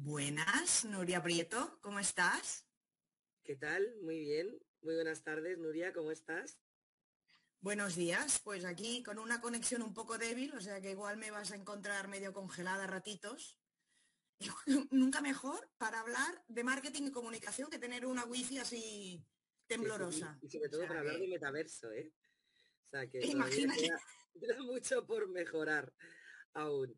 Buenas, Nuria Prieto, ¿cómo estás? ¿Qué tal? Muy bien. Muy buenas tardes, Nuria, ¿cómo estás? Buenos días, pues aquí con una conexión un poco débil, o sea que igual me vas a encontrar medio congelada ratitos. Nunca mejor para hablar de marketing y comunicación que tener una wifi así temblorosa. y sobre todo para hablar de metaverso, ¿eh? O sea que Imagínate. Queda, mucho por mejorar aún.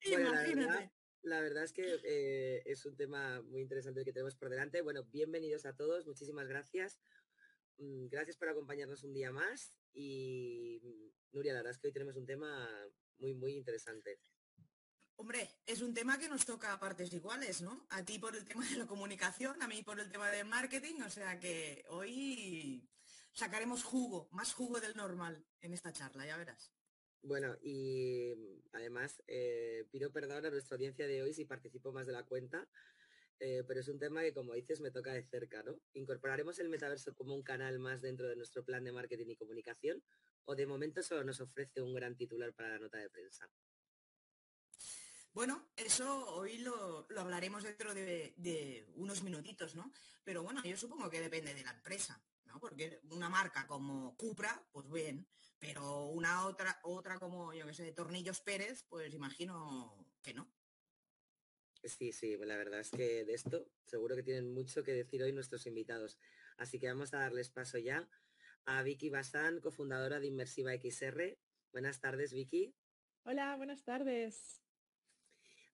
Imagínate. la, verdad, es que eh, es un tema muy interesante que tenemos por delante. Bueno, bienvenidos a todos, muchísimas gracias. Mm, gracias por acompañarnos un día más y mm, Nuria, la verdad es que hoy tenemos un tema muy, muy interesante. Hombre, es un tema que nos toca a partes iguales, ¿no? A ti por el tema de la comunicación, a mí por el tema del marketing, o sea que hoy sacaremos jugo, más jugo del normal en esta charla, ya verás. Bueno, y mm, además eh, pido perdón a nuestra audiencia de hoy si participo más de la cuenta, eh, pero es un tema que, como dices, me toca de cerca, ¿no? ¿Incorporaremos el metaverso como un canal más dentro de nuestro plan de marketing y comunicación? ¿O de momento solo nos ofrece un gran titular para la nota de prensa? Bueno, eso hoy lo, hablaremos dentro de, unos minutitos, ¿no? Pero bueno, yo supongo que depende de la empresa, ¿no? Porque una marca como Cupra, pues bien, pero una otra, otra como, yo qué sé, Tornillos Pérez, pues imagino que no. Sí, sí, la verdad es que de esto seguro que tienen mucho que decir hoy nuestros invitados. Así que vamos a darles paso ya a Vicky Basán, cofundadora de Inmersiva XR. Buenas tardes, Vicky. Hola, buenas tardes.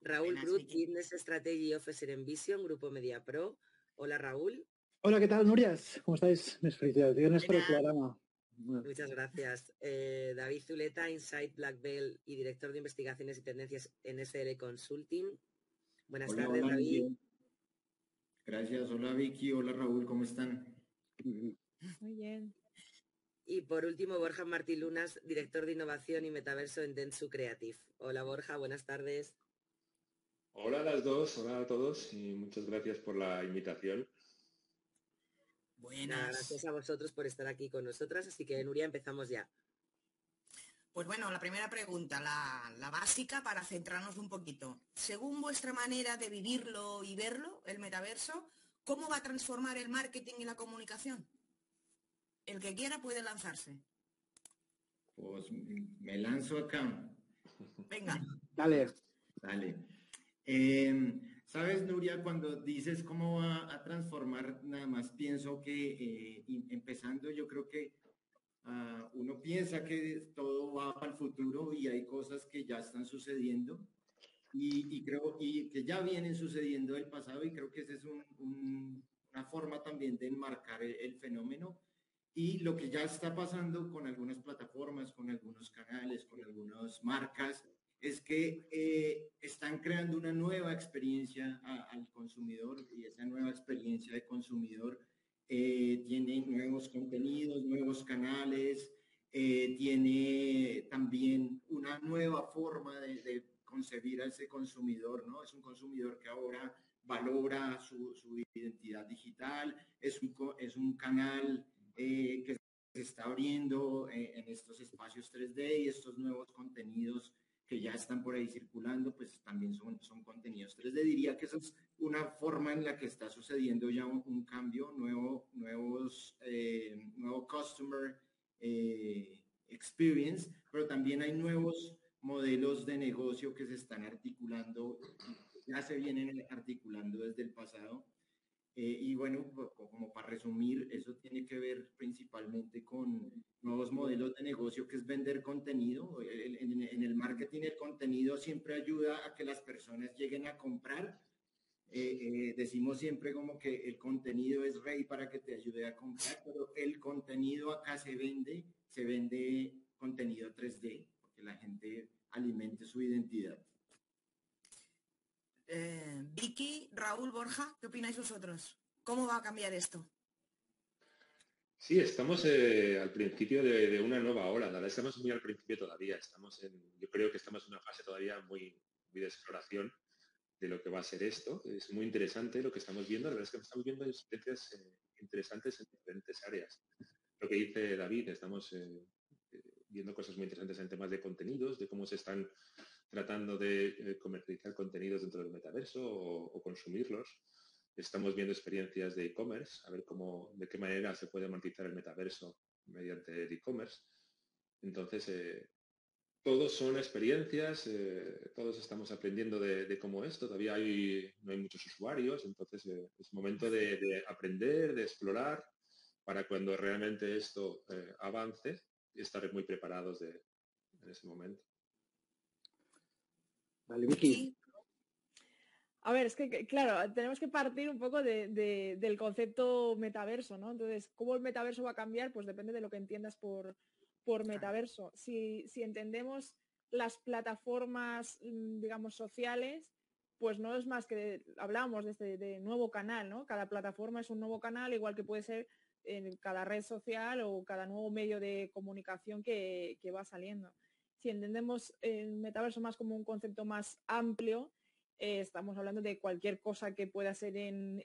Raúl Brut, Business Strategy Officer en Vision, Grupo Media Pro. Hola, Raúl. Hola, ¿qué tal, Nurias? ¿Cómo estáis? Mis felicitaciones por el programa. Muchas gracias. Eh, David Zuleta, Insight Black Bell y director de investigaciones y tendencias en SL Consulting. Buenas tardes, David. Gracias. Hola, Vicky. Hola, Raúl. ¿Cómo están? Muy bien. Y por último, Borja Martí Lunas, director de innovación y metaverso en Dentsu Creative. Hola, Borja. Buenas tardes. Hola a las dos, hola a todos y muchas gracias por la invitación. Buenas. Gracias a vosotros por estar aquí con nosotras, así que Nuria, empezamos ya. Pues bueno, la primera pregunta, la, básica para centrarnos un poquito. Según vuestra manera de vivirlo y verlo, el metaverso, ¿cómo va a transformar el marketing y la comunicación? El que quiera puede lanzarse. Pues me lanzo acá. Venga. Dale. Dale. Em, Sabes, Nuria, cuando dices cómo va a transformar, nada más pienso que eh, empezando, yo creo que ah, uno piensa que todo va para el futuro y hay cosas que ya están sucediendo y, creo y que ya vienen sucediendo del pasado y creo que esa es una forma también de enmarcar el fenómeno y lo que ya está pasando con algunas plataformas, con algunos canales, con algunas marcas es que eh, están creando una nueva experiencia al consumidor y esa nueva experiencia de consumidor eh, tiene nuevos contenidos, nuevos canales, eh, tiene también una nueva forma de, concebir a ese consumidor, ¿no? Es un consumidor que ahora valora su, identidad digital, es un, es un canal que se está abriendo en estos espacios 3D y estos nuevos contenidos que ya están por ahí circulando, pues también son, son contenidos 3D. Diría que esa es una forma en la que está sucediendo ya un, cambio, nuevo, nuevos, eh, nuevo customer eh, experience, pero también hay nuevos modelos de negocio que se están articulando, ya se vienen articulando desde el pasado eh, y bueno, como para resumir, eso tiene que ver principalmente con nuevos modelos de negocio, que es vender contenido. En, el marketing el contenido siempre ayuda a que las personas lleguen a comprar. Eh, eh, decimos siempre como que el contenido es rey para que te ayude a comprar, pero el contenido acá se vende, se vende contenido 3D, porque la gente alimente su identidad. Eh, Vicky, Raúl, Borja, ¿qué opináis vosotros? ¿Cómo va a cambiar esto? Sí, estamos eh, al principio de, una nueva ola. La verdad estamos muy al principio todavía. Estamos yo creo que estamos en una fase todavía muy, de exploración de lo que va a ser esto. Es muy interesante lo que estamos viendo. La verdad es que estamos viendo experiencias eh, interesantes en diferentes áreas. Lo que dice David, estamos viendo cosas muy interesantes en temas de contenidos, de cómo se están tratando de eh, comercializar contenidos dentro del metaverso o, consumirlos. Estamos viendo experiencias de e-commerce, a ver cómo, de qué manera se puede monetizar el metaverso mediante el e-commerce. Entonces, eh, todos son experiencias, eh, todos estamos aprendiendo de, cómo es, todavía hay, no hay muchos usuarios, entonces es momento de, aprender, de explorar, para cuando realmente esto avance, estar muy preparados en ese momento. A ver, es que, claro, tenemos que partir un poco del concepto metaverso, ¿no? Entonces, ¿cómo el metaverso va a cambiar? Pues depende de lo que entiendas por, por metaverso. Si, entendemos las plataformas, mm, digamos, sociales, pues no es más que, hablamos de este de nuevo canal, ¿no? Cada plataforma es un nuevo canal, igual que puede ser en cada red social o cada nuevo medio de comunicación que, que va saliendo si entendemos el metaverso más como un concepto más amplio, eh, estamos hablando de cualquier cosa que pueda ser en,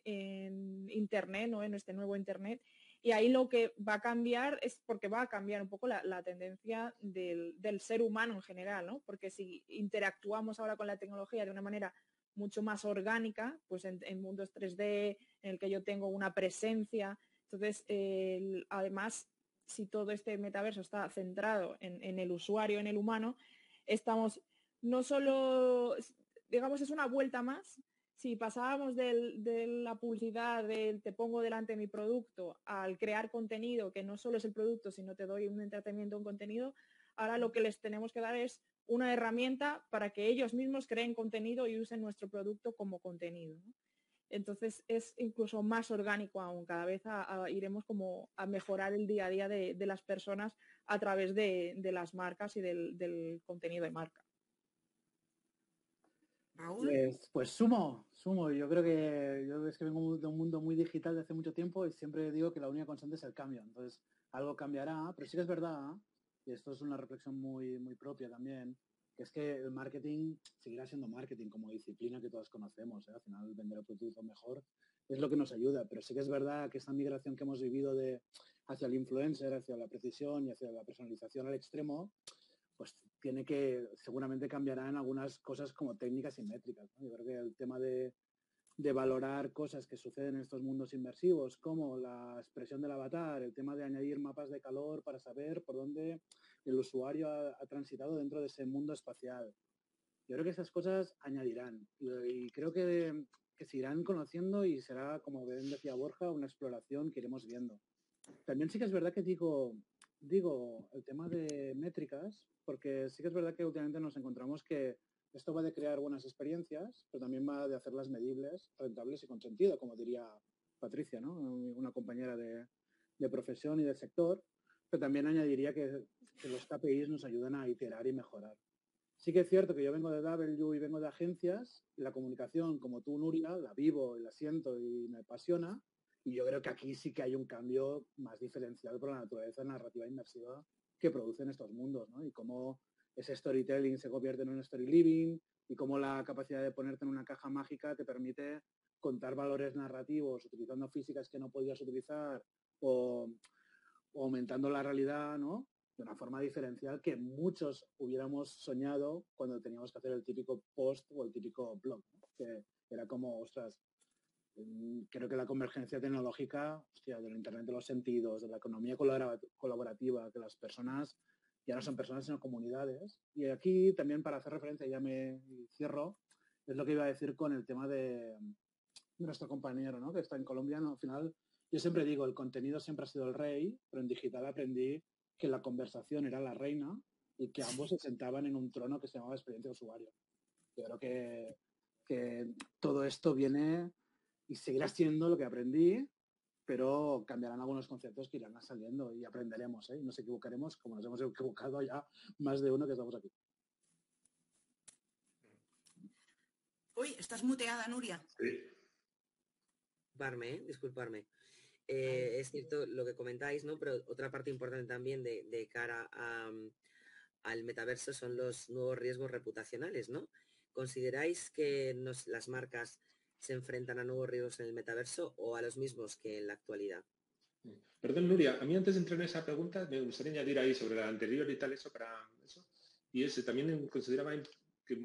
Internet, ¿no? en este nuevo Internet. Y ahí lo que va a cambiar es porque va a cambiar un poco la, tendencia del, ser humano en general, ¿no? Porque si interactuamos ahora con la tecnología de una manera mucho más orgánica, pues en, mundos 3D, en el que yo tengo una presencia, entonces además si todo este metaverso está centrado en, el usuario, en el humano, estamos no solo, digamos, es una vuelta más. Si pasábamos de la publicidad del te pongo delante mi producto al crear contenido, que no solo es el producto, sino te doy un entretenimiento, un contenido, ahora lo que les tenemos que dar es una herramienta para que ellos mismos creen contenido y usen nuestro producto como contenido. Entonces es incluso más orgánico aún, cada vez iremos como a mejorar el día a día de, las personas a través de, las marcas y del, contenido de marca. Pues, pues, sumo, sumo. Yo creo que yo es que vengo de un mundo muy digital de hace mucho tiempo y siempre digo que la única constante es el cambio. Entonces, algo cambiará, pero sí que es verdad, y esto es una reflexión muy, muy propia también, que es que el marketing seguirá siendo marketing como disciplina que todos conocemos. ¿eh? Al final, vender el producto mejor es lo que nos ayuda, pero sí que es verdad que esta migración que hemos vivido de hacia el influencer, hacia la precisión y hacia la personalización al extremo, pues tiene que, seguramente cambiará en algunas cosas como técnicas y métricas. Yo creo que el tema de, de valorar cosas que suceden en estos mundos inmersivos, como la expresión del avatar, el tema de añadir mapas de calor para saber por dónde el usuario ha, transitado dentro de ese mundo espacial. Yo creo que esas cosas añadirán y, creo que, que, se irán conociendo y será, como bien decía Borja, una exploración que iremos viendo. También sí que es verdad que digo, digo el tema de métricas, porque sí que es verdad que últimamente nos encontramos que esto va de crear buenas experiencias, pero también va de hacerlas medibles, rentables y con sentido, como diría Patricia, ¿no? una compañera de, profesión y de sector, pero también añadiría que, los KPIs nos ayudan a iterar y mejorar. Sí que es cierto que yo vengo de W y vengo de agencias, la comunicación, como tú, Nuria, la vivo y la siento y me apasiona, y yo creo que aquí sí que hay un cambio más diferencial por la naturaleza narrativa inmersiva que producen estos mundos, ¿no? Y cómo ese storytelling se convierte en un story living y cómo la capacidad de ponerte en una caja mágica te permite contar valores narrativos utilizando físicas que no podías utilizar o, aumentando la realidad, ¿no? De una forma diferencial que muchos hubiéramos soñado cuando teníamos que hacer el típico post o el típico blog, que era como, ostras, mm, creo que la convergencia tecnológica, hostia, del Internet de los sentidos, de la economía colaborativa, que las personas ya no son personas sino comunidades. Y aquí también para hacer referencia, ya me cierro, es lo que iba a decir con el tema de, nuestro compañero, ¿no? que está en Colombia. al final, yo siempre digo, el contenido siempre ha sido el rey, pero en digital aprendí que la conversación era la reina y que ambos se sentaban en un trono que se llamaba experiencia de usuario. Yo creo que, que todo esto viene y seguirá siendo lo que aprendí pero cambiarán algunos conceptos que irán saliendo y aprenderemos, ¿eh? y nos equivocaremos como nos hemos equivocado ya más de uno que estamos aquí. Uy, estás muteada, Nuria. Sí. Disculparme, ¿eh? disculparme. Eh, es cierto lo que comentáis, ¿no? Pero otra parte importante también de, cara al metaverso son los nuevos riesgos reputacionales, ¿no? ¿Consideráis que las marcas se enfrentan a nuevos riesgos en el metaverso o a los mismos que en la actualidad. Perdón, Nuria, a mí antes de entrar en esa pregunta me gustaría añadir ahí sobre la anterior y tal eso para eso. Y ese también consideraba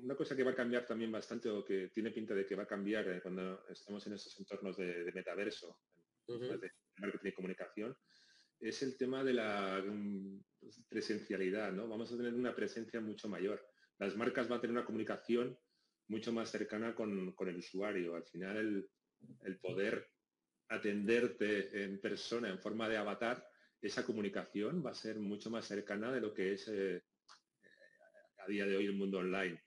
una cosa que va a cambiar también bastante o que tiene pinta de que va a cambiar eh, cuando estamos en estos entornos de, metaverso, de marketing y comunicación, es el tema de la mm, presencialidad, ¿no? Vamos a tener una presencia mucho mayor. Las marcas van a tener una comunicación mucho más cercana con, el usuario. Al final, el, poder atenderte en persona, en forma de avatar, esa comunicación va a ser mucho más cercana de lo que es eh, a día de hoy el mundo online.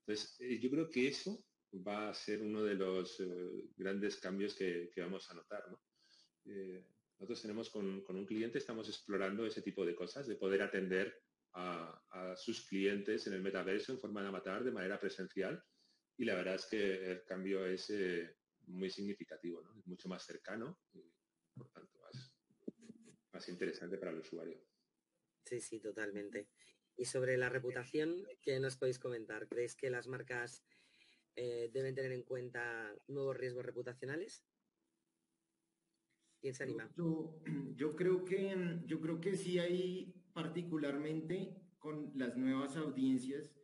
Entonces, eh, yo creo que eso va a ser uno de los eh, grandes cambios que, vamos a notar. Nosotros tenemos con, un cliente, estamos explorando ese tipo de cosas, de poder atender a, sus clientes en el metaverso en forma de avatar de manera presencial y la verdad es que el cambio es eh, muy significativo, es mucho más cercano y por tanto más, interesante para el usuario. Sí, sí, totalmente. Y sobre la reputación, ¿qué nos podéis comentar? ¿Creéis que las marcas eh, deben tener en cuenta nuevos riesgos reputacionales? Yo, creo que, yo creo que sí hay particularmente con las nuevas audiencias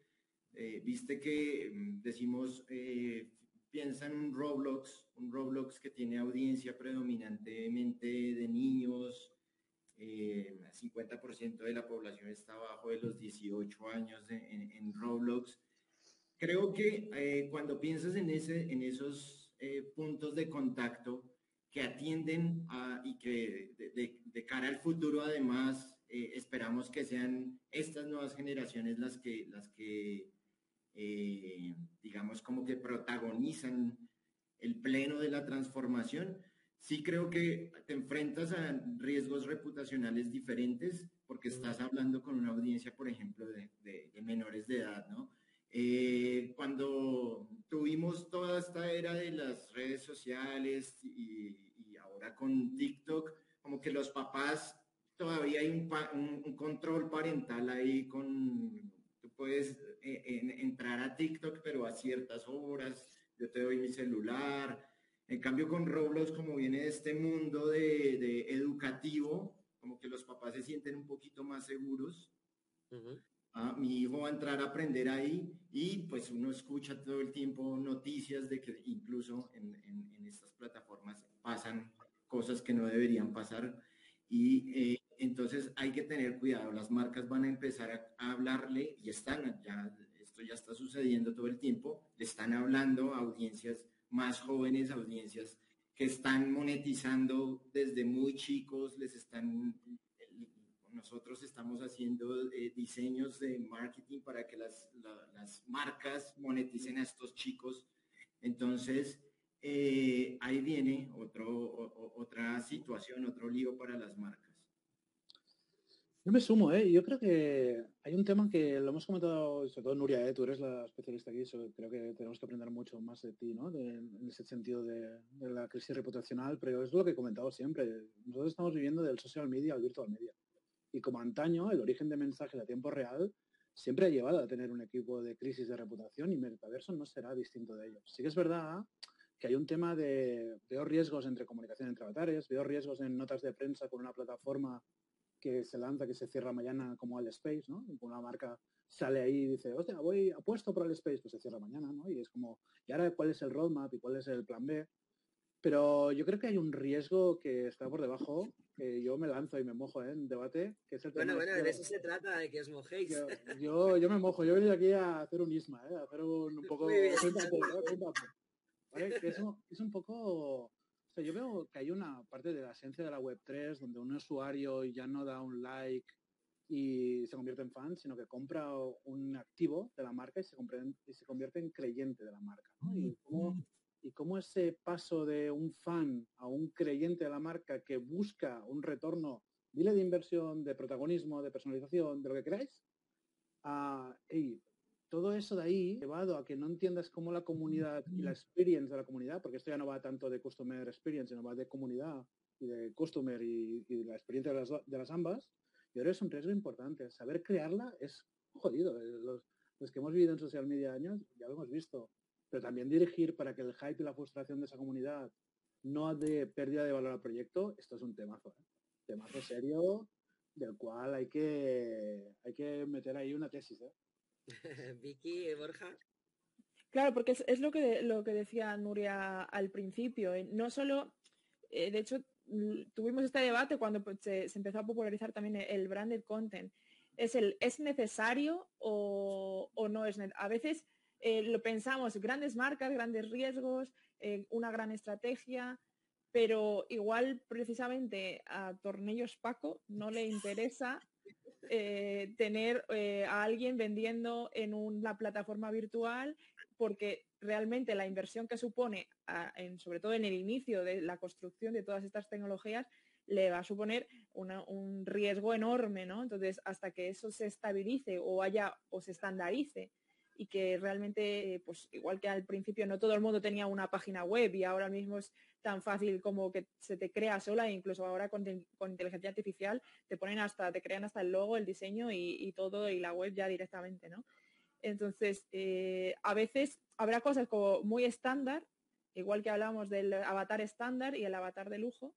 eh, viste que mm, decimos, eh, piensa en un Roblox, un Roblox que tiene audiencia predominantemente de niños, eh, 50% de la población está abajo de los 18 años en, Roblox. Creo que eh, cuando piensas en, ese, en esos puntos de contacto que atienden y que de, de, cara al futuro además esperamos que sean estas nuevas generaciones las que, las que eh, digamos, como que protagonizan el pleno de la transformación, sí creo que te enfrentas a riesgos reputacionales diferentes porque estás hablando con una audiencia, por ejemplo, de, menores de edad, ¿no? Eh, cuando tuvimos toda esta era de las redes sociales y, ahora con TikTok, como que los papás todavía hay un, un control parental ahí con, tú puedes entrar a TikTok, pero a ciertas horas, yo te doy mi celular. En cambio, con Roblox, como viene de este mundo de, educativo, como que los papás se sienten un poquito más seguros. Mi hijo va a entrar a aprender ahí y pues uno escucha todo el tiempo noticias de que incluso en, en estas plataformas pasan cosas que no deberían pasar y eh, entonces hay que tener cuidado, las marcas van a empezar a, hablarle y están, ya, esto ya está sucediendo todo el tiempo, le están hablando a audiencias más jóvenes, audiencias que están monetizando desde muy chicos, les están, nosotros estamos haciendo eh, diseños de marketing para que las, las marcas moneticen a estos chicos. Entonces, eh, ahí viene otro, otra situación, otro lío para las marcas. Yo me sumo, ¿eh? Yo creo que hay un tema que lo hemos comentado, sobre todo Nuria, ¿eh? tú eres la especialista aquí, creo que tenemos que aprender mucho más de ti, ¿no? en ese sentido de, la crisis reputacional, pero es lo que he comentado siempre. Nosotros estamos viviendo del social media al virtual media. Y como antaño, el origen de mensajes a tiempo real siempre ha llevado a tener un equipo de crisis de reputación y Metaverso no será distinto de ello. Sí que es verdad que hay un tema de, veo riesgos entre comunicación entre avatares, veo riesgos en notas de prensa con una plataforma que se lanza, que se cierra mañana como al Space, ¿no? Una marca sale ahí y dice, hostia, voy apuesto por el Space, pues se cierra mañana, ¿no? Y es como, ¿y ahora cuál es el roadmap y cuál es el plan B? Pero yo creo que hay un riesgo que está por debajo, que yo me lanzo y me mojo ¿eh? en debate, que es el Bueno, bueno, de eso se trata, de que os mojéis. Yo, yo, me mojo, yo he venido aquí a hacer un isma, ¿eh? a hacer un, poco... es, un, poco... yo veo que hay una parte de la esencia de la Web3 donde un usuario ya no da un like y se convierte en fan, sino que compra un activo de la marca y se, y se convierte en creyente de la marca. Y, cómo, ese paso de un fan a un creyente de la marca que busca un retorno, dile de inversión, de protagonismo, de personalización, de lo que queráis, a, todo eso de ahí, llevado a que no entiendas cómo la comunidad y la experiencia de la comunidad, porque esto ya no va tanto de customer experience, sino va de comunidad y de customer y, la experiencia de las, de las, ambas, yo creo que es un riesgo importante. Saber crearla es jodido. Eh, los, los, que hemos vivido en social media años ya lo hemos visto. Pero también dirigir para que el hype y la frustración de esa comunidad no de pérdida de valor al proyecto, esto es un temazo. ¿eh? Temazo serio del cual hay que, hay que meter ahí una tesis. ¿eh? Vicky, Borja. Claro, porque es, lo, que, lo que decía Nuria al principio. Eh, no solo, eh, de hecho, tuvimos este debate cuando pues, se, empezó a popularizar también el branded content. Es el, ¿es necesario o, no es necesario? A veces eh, lo pensamos, grandes marcas, grandes riesgos, una gran estrategia, pero igual precisamente a Tornillos Paco no le interesa tener a alguien vendiendo en una plataforma virtual porque realmente la inversión que supone, sobre todo en el inicio de la construcción de todas estas tecnologías, le va a suponer un riesgo enorme, ¿no? Entonces, hasta que eso se estabilice o haya o se estandarice y que realmente, pues igual que al principio no todo el mundo tenía una página web y ahora mismo es tan fácil como que se te crea sola, e incluso ahora con, inteligencia artificial te ponen hasta, te crean hasta el logo, el diseño y, y todo y la web ya directamente, ¿no? Entonces, eh, a veces habrá cosas como muy estándar, igual que hablamos del avatar estándar y el avatar de lujo,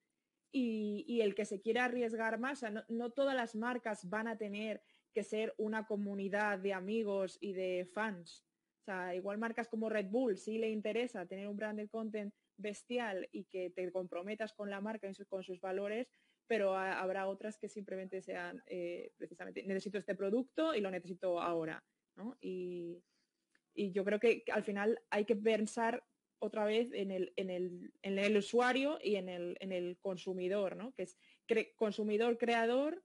y, el que se quiera arriesgar más, no, todas las marcas van a tener que ser una comunidad de amigos y de fans. O sea, igual marcas como Red Bull sí le interesa tener un branded content bestial y que te comprometas con la marca y con sus valores, pero habrá otras que simplemente sean eh, precisamente necesito este producto y lo necesito ahora. Y, yo creo que al final hay que pensar otra vez en el, en el, usuario y en el, en el consumidor, ¿no? Que es consumidor creador,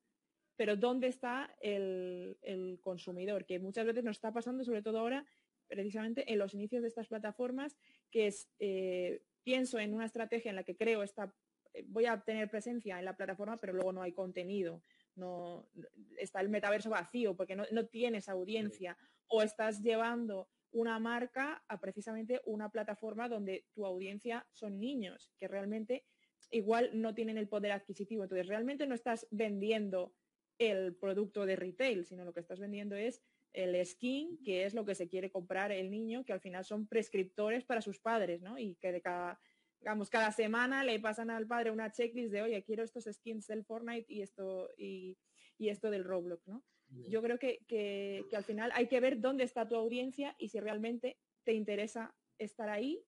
pero ¿dónde está el, consumidor? Que muchas veces nos está pasando, sobre todo ahora, precisamente en los inicios de estas plataformas, que es, eh, pienso en una estrategia en la que creo esta, eh, voy a tener presencia en la plataforma, pero luego no hay contenido no está el metaverso vacío porque no, tienes audiencia o estás llevando una marca a precisamente una plataforma donde tu audiencia son niños que realmente igual no tienen el poder adquisitivo. Entonces realmente no estás vendiendo el producto de retail, sino lo que estás vendiendo es el skin, que es lo que se quiere comprar el niño, que al final son prescriptores para sus padres, ¿no? Y que de cada digamos, cada semana le pasan al padre una checklist de, oye, quiero estos skins del Fortnite y esto, y, esto del Roblox, ¿no? Yo creo que, al final hay que ver dónde está tu audiencia y si realmente te interesa estar ahí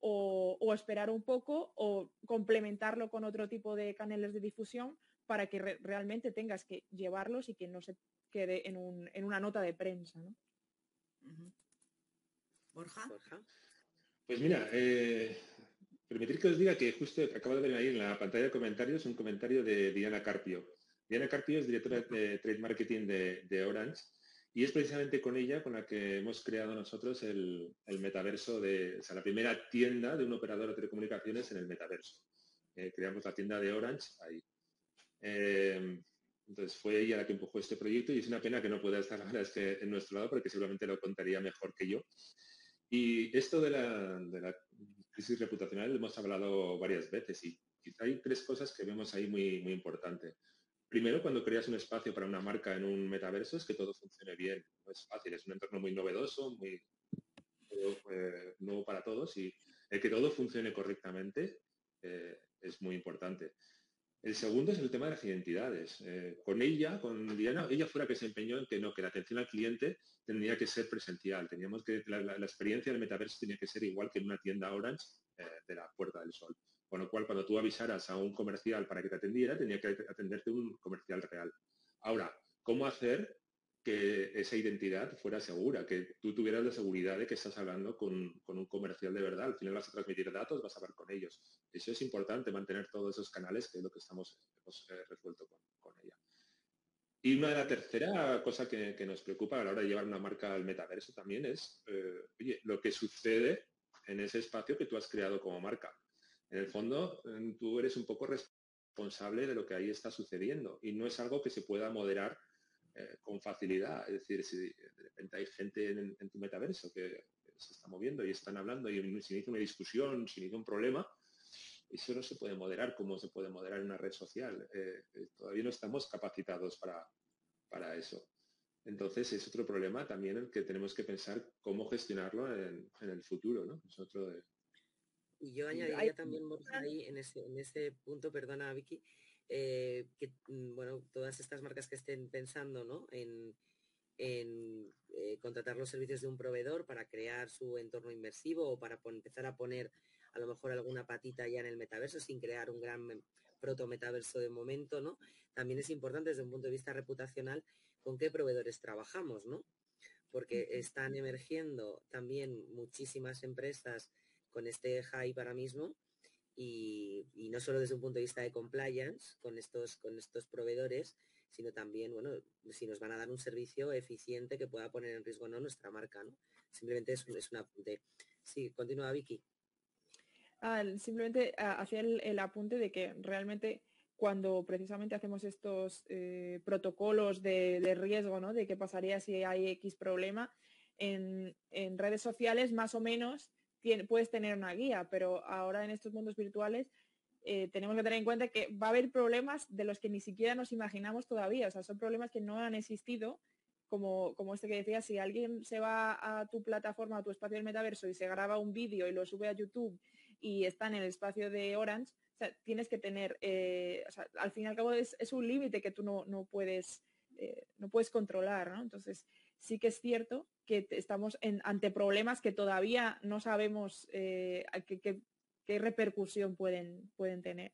o, esperar un poco o complementarlo con otro tipo de canales de difusión para que realmente tengas que llevarlos y que no se quede en, una nota de prensa. ¿no? Borja. Pues mira, eh, Permitir que os diga que justo acabo de ver ahí en la pantalla de comentarios un comentario de Diana Carpio. Diana Carpio es directora de Trade Marketing de, Orange y es precisamente con ella con la que hemos creado nosotros el, metaverso de, o sea, la primera tienda de un operador de telecomunicaciones en el metaverso. Eh, creamos la tienda de Orange ahí. Eh, entonces fue ella la que empujó este proyecto y es una pena que no pueda estar ahora este, en nuestro lado porque seguramente lo contaría mejor que yo. Y esto de la, de crisis reputacional hemos hablado varias veces y quizá hay tres cosas que vemos ahí muy, muy importante. Primero, cuando creas un espacio para una marca en un metaverso es que todo funcione bien. No es fácil, es un entorno muy novedoso, muy eh, nuevo para todos y el que todo funcione correctamente eh, es muy importante. El segundo es el tema de las identidades. Eh, con ella, con Diana, ella fuera que se empeñó en que no, que la atención al cliente tendría que ser presencial. Teníamos que, la, experiencia del metaverso tenía que ser igual que en una tienda Orange eh, de la Puerta del Sol. Con lo cual, cuando tú avisaras a un comercial para que te atendiera, tenía que atenderte un comercial real. Ahora, ¿cómo hacer que esa identidad fuera segura, que tú tuvieras la seguridad de que estás hablando con, un comercial de verdad. Al final vas a transmitir datos, vas a hablar con ellos. Eso es importante, mantener todos esos canales, que es lo que estamos hemos eh, resuelto con ella. Y una de la tercera cosa que, nos preocupa a la hora de llevar una marca al metaverso también es, eh, lo que sucede en ese espacio que tú has creado como marca. En el fondo, tú eres un poco responsable de lo que ahí está sucediendo y no es algo que se pueda moderar eh, con facilidad. Es decir, si de repente hay gente en, tu metaverso que se está moviendo y están hablando y se inicia una discusión, se inicia un problema, eso no se puede moderar como se puede moderar en una red social. Eh, eh, todavía no estamos capacitados para, para eso. Entonces es otro problema también el que tenemos que pensar cómo gestionarlo en, el futuro, ¿no? Y yo añadiría también, ahí en ese, en ese punto, perdona Vicky, eh, que mm, bueno, todas estas marcas que estén pensando ¿no? en, en eh, contratar los servicios de un proveedor para crear su entorno inmersivo o para empezar a poner a lo mejor alguna patita ya en el metaverso sin crear un gran proto metaverso de momento, ¿no? También es importante desde un punto de vista reputacional con qué proveedores trabajamos, ¿no? Porque están emergiendo también muchísimas empresas con este hype ahora mismo y, no solo desde un punto de vista de compliance con estos, con estos proveedores, sino también, bueno, si nos van a dar un servicio eficiente que pueda poner en riesgo no nuestra marca, ¿no? Simplemente es, es un apunte. Sí, continúa Vicky. Ah, simplemente ah, hacer el, apunte de que realmente cuando precisamente hacemos estos eh, protocolos de, riesgo, ¿no? De qué pasaría si hay X problema, en, redes sociales más o menos puedes tener una guía, pero ahora en estos mundos virtuales eh, tenemos que tener en cuenta que va a haber problemas de los que ni siquiera nos imaginamos todavía. O sea, son problemas que no han existido, como, como este que decía, si alguien se va a tu plataforma, a tu espacio del metaverso y se graba un vídeo y lo sube a YouTube y está en el espacio de Orange, tienes que tener, eh, al fin y al cabo es, un límite que tú no, puedes, eh, no puedes controlar, Entonces, sí que es cierto que estamos en, ante problemas que todavía no sabemos eh, qué repercusión pueden, pueden tener.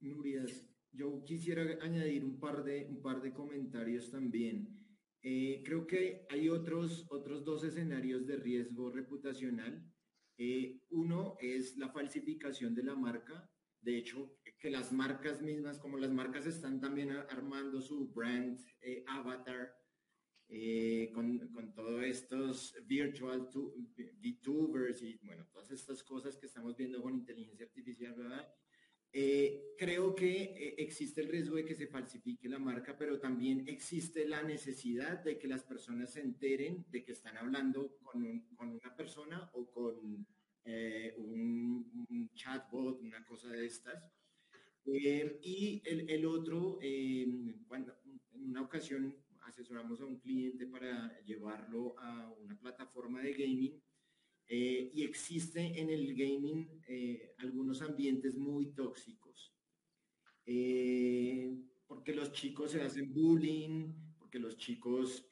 Nurias, yo quisiera añadir un par de, un par de comentarios también. Eh, creo que hay otros, otros dos escenarios de riesgo reputacional. Uno es la falsificación de la marca. De hecho, que las marcas mismas, como las marcas están también armando su brand eh, avatar, eh, con, con todos estos virtual VTubers y bueno, todas estas cosas que estamos viendo con inteligencia artificial, ¿verdad? Eh, creo que existe el riesgo de que se falsifique la marca, pero también existe la necesidad de que las personas se enteren de que están hablando con, con una persona o con un, un, chatbot, una cosa de estas. y el, otro, cuando en una ocasión asesoramos a un cliente para llevarlo a una plataforma de gaming eh, y existe en el gaming eh, algunos ambientes muy tóxicos. Eh, porque los chicos se hacen bullying, porque los chicos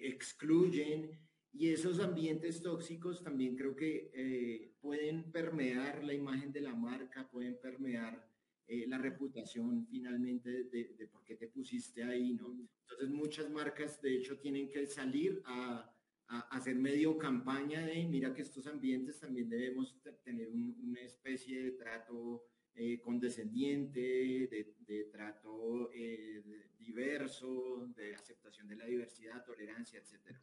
excluyen y esos ambientes tóxicos también creo que pueden permear la imagen de la marca, pueden permear eh, la reputación finalmente de, por qué te pusiste ahí, ¿no? Entonces muchas marcas de hecho tienen que salir a, hacer medio campaña de, mira que estos ambientes también debemos tener una especie de trato eh, condescendiente, de, trato eh, diverso, de aceptación de la diversidad, tolerancia, etcétera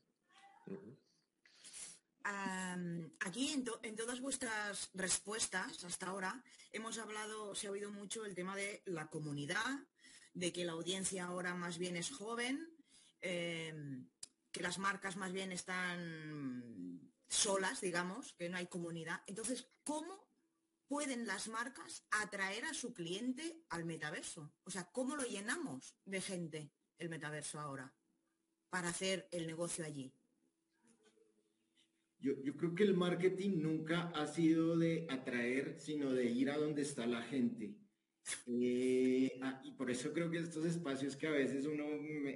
aquí en, todas vuestras respuestas hasta ahora hemos hablado, se ha oído mucho el tema de la comunidad, de que la audiencia ahora más bien es joven, em, que las marcas más bien están solas, digamos, que no hay comunidad. Entonces, ¿cómo pueden las marcas atraer a su cliente al metaverso? O sea, ¿cómo lo llenamos de gente el metaverso ahora para hacer el negocio allí? Yo, creo que el marketing nunca ha sido de atraer, sino de ir a donde está la gente. Eh, ah, y por eso creo que estos espacios que a veces uno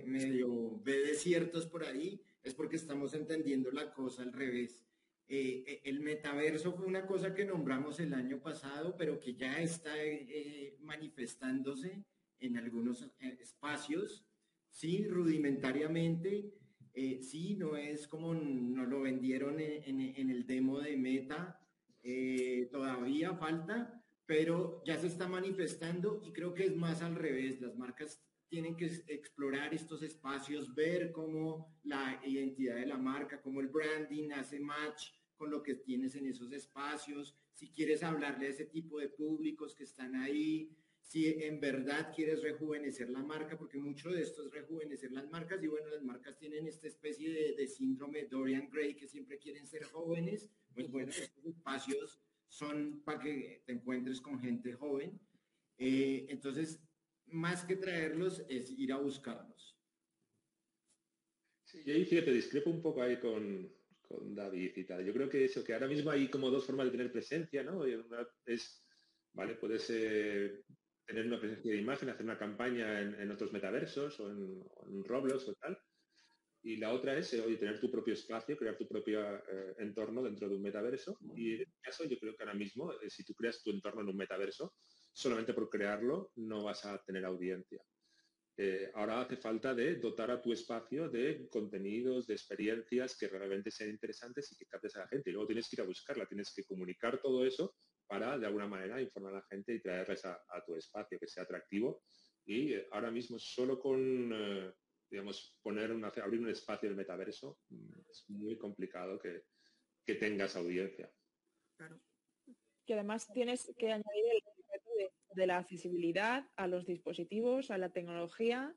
medio ve desiertos por ahí, es porque estamos entendiendo la cosa al revés. Eh, eh, el metaverso fue una cosa que nombramos el año pasado, pero que ya está manifestándose en algunos espacios, sí, rudimentariamente, eh, sí, no es como nos lo vendieron en, el demo de Meta, eh, todavía falta, pero ya se está manifestando y creo que es más al revés. Las marcas tienen que explorar estos espacios, ver cómo la identidad de la marca, cómo el branding hace match con lo que tienes en esos espacios, si quieres hablarle a ese tipo de públicos que están ahí, si en verdad quieres rejuvenecer la marca, porque mucho de esto es rejuvenecer las marcas y bueno, las marcas tienen esta especie de, síndrome Dorian Gray que siempre quieren ser jóvenes, pues bueno, estos espacios son para que te encuentres con gente joven. Eh, entonces, más que traerlos es ir a buscarlos. Sí, yo ahí te discrepo un poco ahí con, con David y tal. Yo creo que eso, que ahora mismo hay como dos formas de tener presencia, ¿no? es, ¿vale? Puedes eh, tener una presencia de imagen, hacer una campaña en, otros metaversos o en, Roblox o tal. y la otra es eh, tener tu propio espacio, crear tu propio eh, entorno dentro de un metaverso. Y en este caso yo creo que ahora mismo, eh, si tú creas tu entorno en un metaverso, solamente por crearlo no vas a tener audiencia. ahora hace falta de dotar a tu espacio de contenidos, de experiencias que realmente sean interesantes y que captes a la gente. Y luego tienes que ir a buscarla, tienes que comunicar todo eso para, de alguna manera, informar a la gente y traerles a, tu espacio, que sea atractivo. Y ahora mismo solo con digamos, poner abrir un espacio del metaverso, mm, es muy complicado que, que tengas audiencia. Claro. Que además tienes que añadir el concepto de, la accesibilidad a los dispositivos, a la tecnología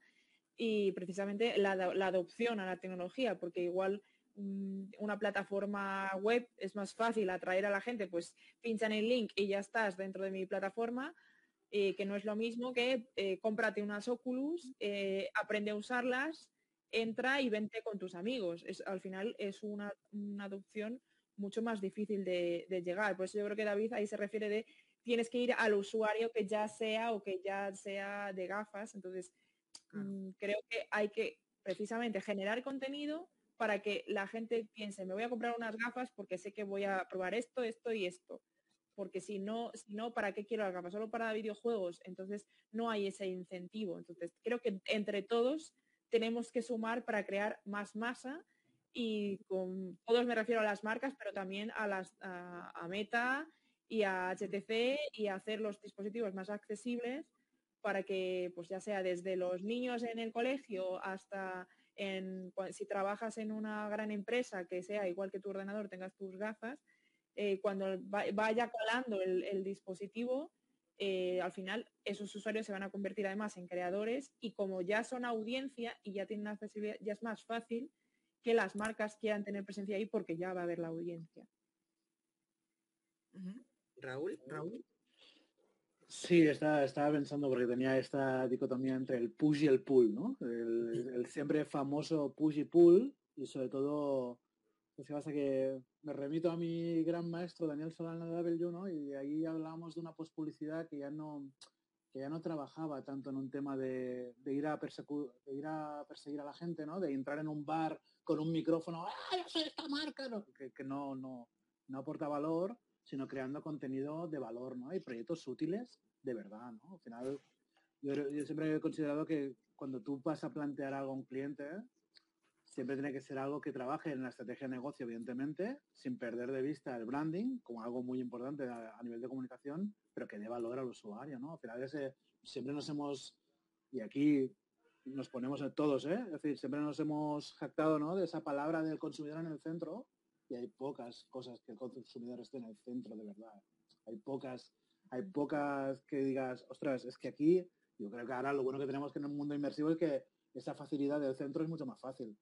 y precisamente la, adopción a la tecnología, porque igual una plataforma web es más fácil atraer a la gente, pues pinchan el link y ya estás dentro de mi plataforma, eh, que no es lo mismo que eh, cómprate unas Oculus, eh, aprende a usarlas, entra y vente con tus amigos. Es, al final es una, adopción mucho más difícil de, llegar. Por eso yo creo que David ahí se refiere de tienes que ir al usuario que ya sea o que ya sea de gafas. Entonces, mm, creo que hay que precisamente generar contenido para que la gente piense, me voy a comprar unas gafas porque sé que voy a probar esto, esto y esto porque si no, si no, ¿para qué quiero las gafas? Solo para videojuegos, entonces no hay ese incentivo. Entonces creo que entre todos tenemos que sumar para crear más masa y con todos me refiero a las marcas, pero también a las a, Meta y a HTC y a hacer los dispositivos más accesibles para que pues ya sea desde los niños en el colegio hasta en, si trabajas en una gran empresa que sea igual que tu ordenador tengas tus gafas eh, cuando vaya calando el, dispositivo, eh, al final esos usuarios se van a convertir además en creadores y como ya son audiencia y ya tienen accesibilidad, ya es más fácil que las marcas quieran tener presencia ahí porque ya va a haber la audiencia. Raúl, Raúl. Sí, estaba, estaba pensando porque tenía esta dicotomía entre el push y el pull, ¿no? el siempre famoso push y pull y sobre todo pues que pasa que me remito a mi gran maestro Daniel Solana de Abel ¿no? y ahí hablábamos de una pospublicidad que ya no que ya no trabajaba tanto en un tema de, ir a ir a perseguir a la gente, ¿no? De entrar en un bar con un micrófono, ¡ah, yo soy esta marca! Que, no, no, no aporta valor, sino creando contenido de valor, ¿no? Y proyectos útiles de verdad, ¿no? Al final, yo, siempre he considerado que cuando tú vas a plantear algo a un cliente, siempre tiene que ser algo que trabaje en la estrategia de negocio, evidentemente, sin perder de vista el branding como algo muy importante a, nivel de comunicación, pero que dé valor al usuario, ¿no? Al final ese, siempre nos hemos, y aquí nos ponemos todos, ¿eh? Es decir, siempre nos hemos jactado, ¿no? De esa palabra del consumidor en el centro y hay pocas cosas que el consumidor esté en el centro de verdad. Hay pocas, hay pocas que digas, ostras, es que aquí, yo creo que ahora lo bueno que tenemos que en el mundo inmersivo es que esa facilidad del centro es mucho más fácil.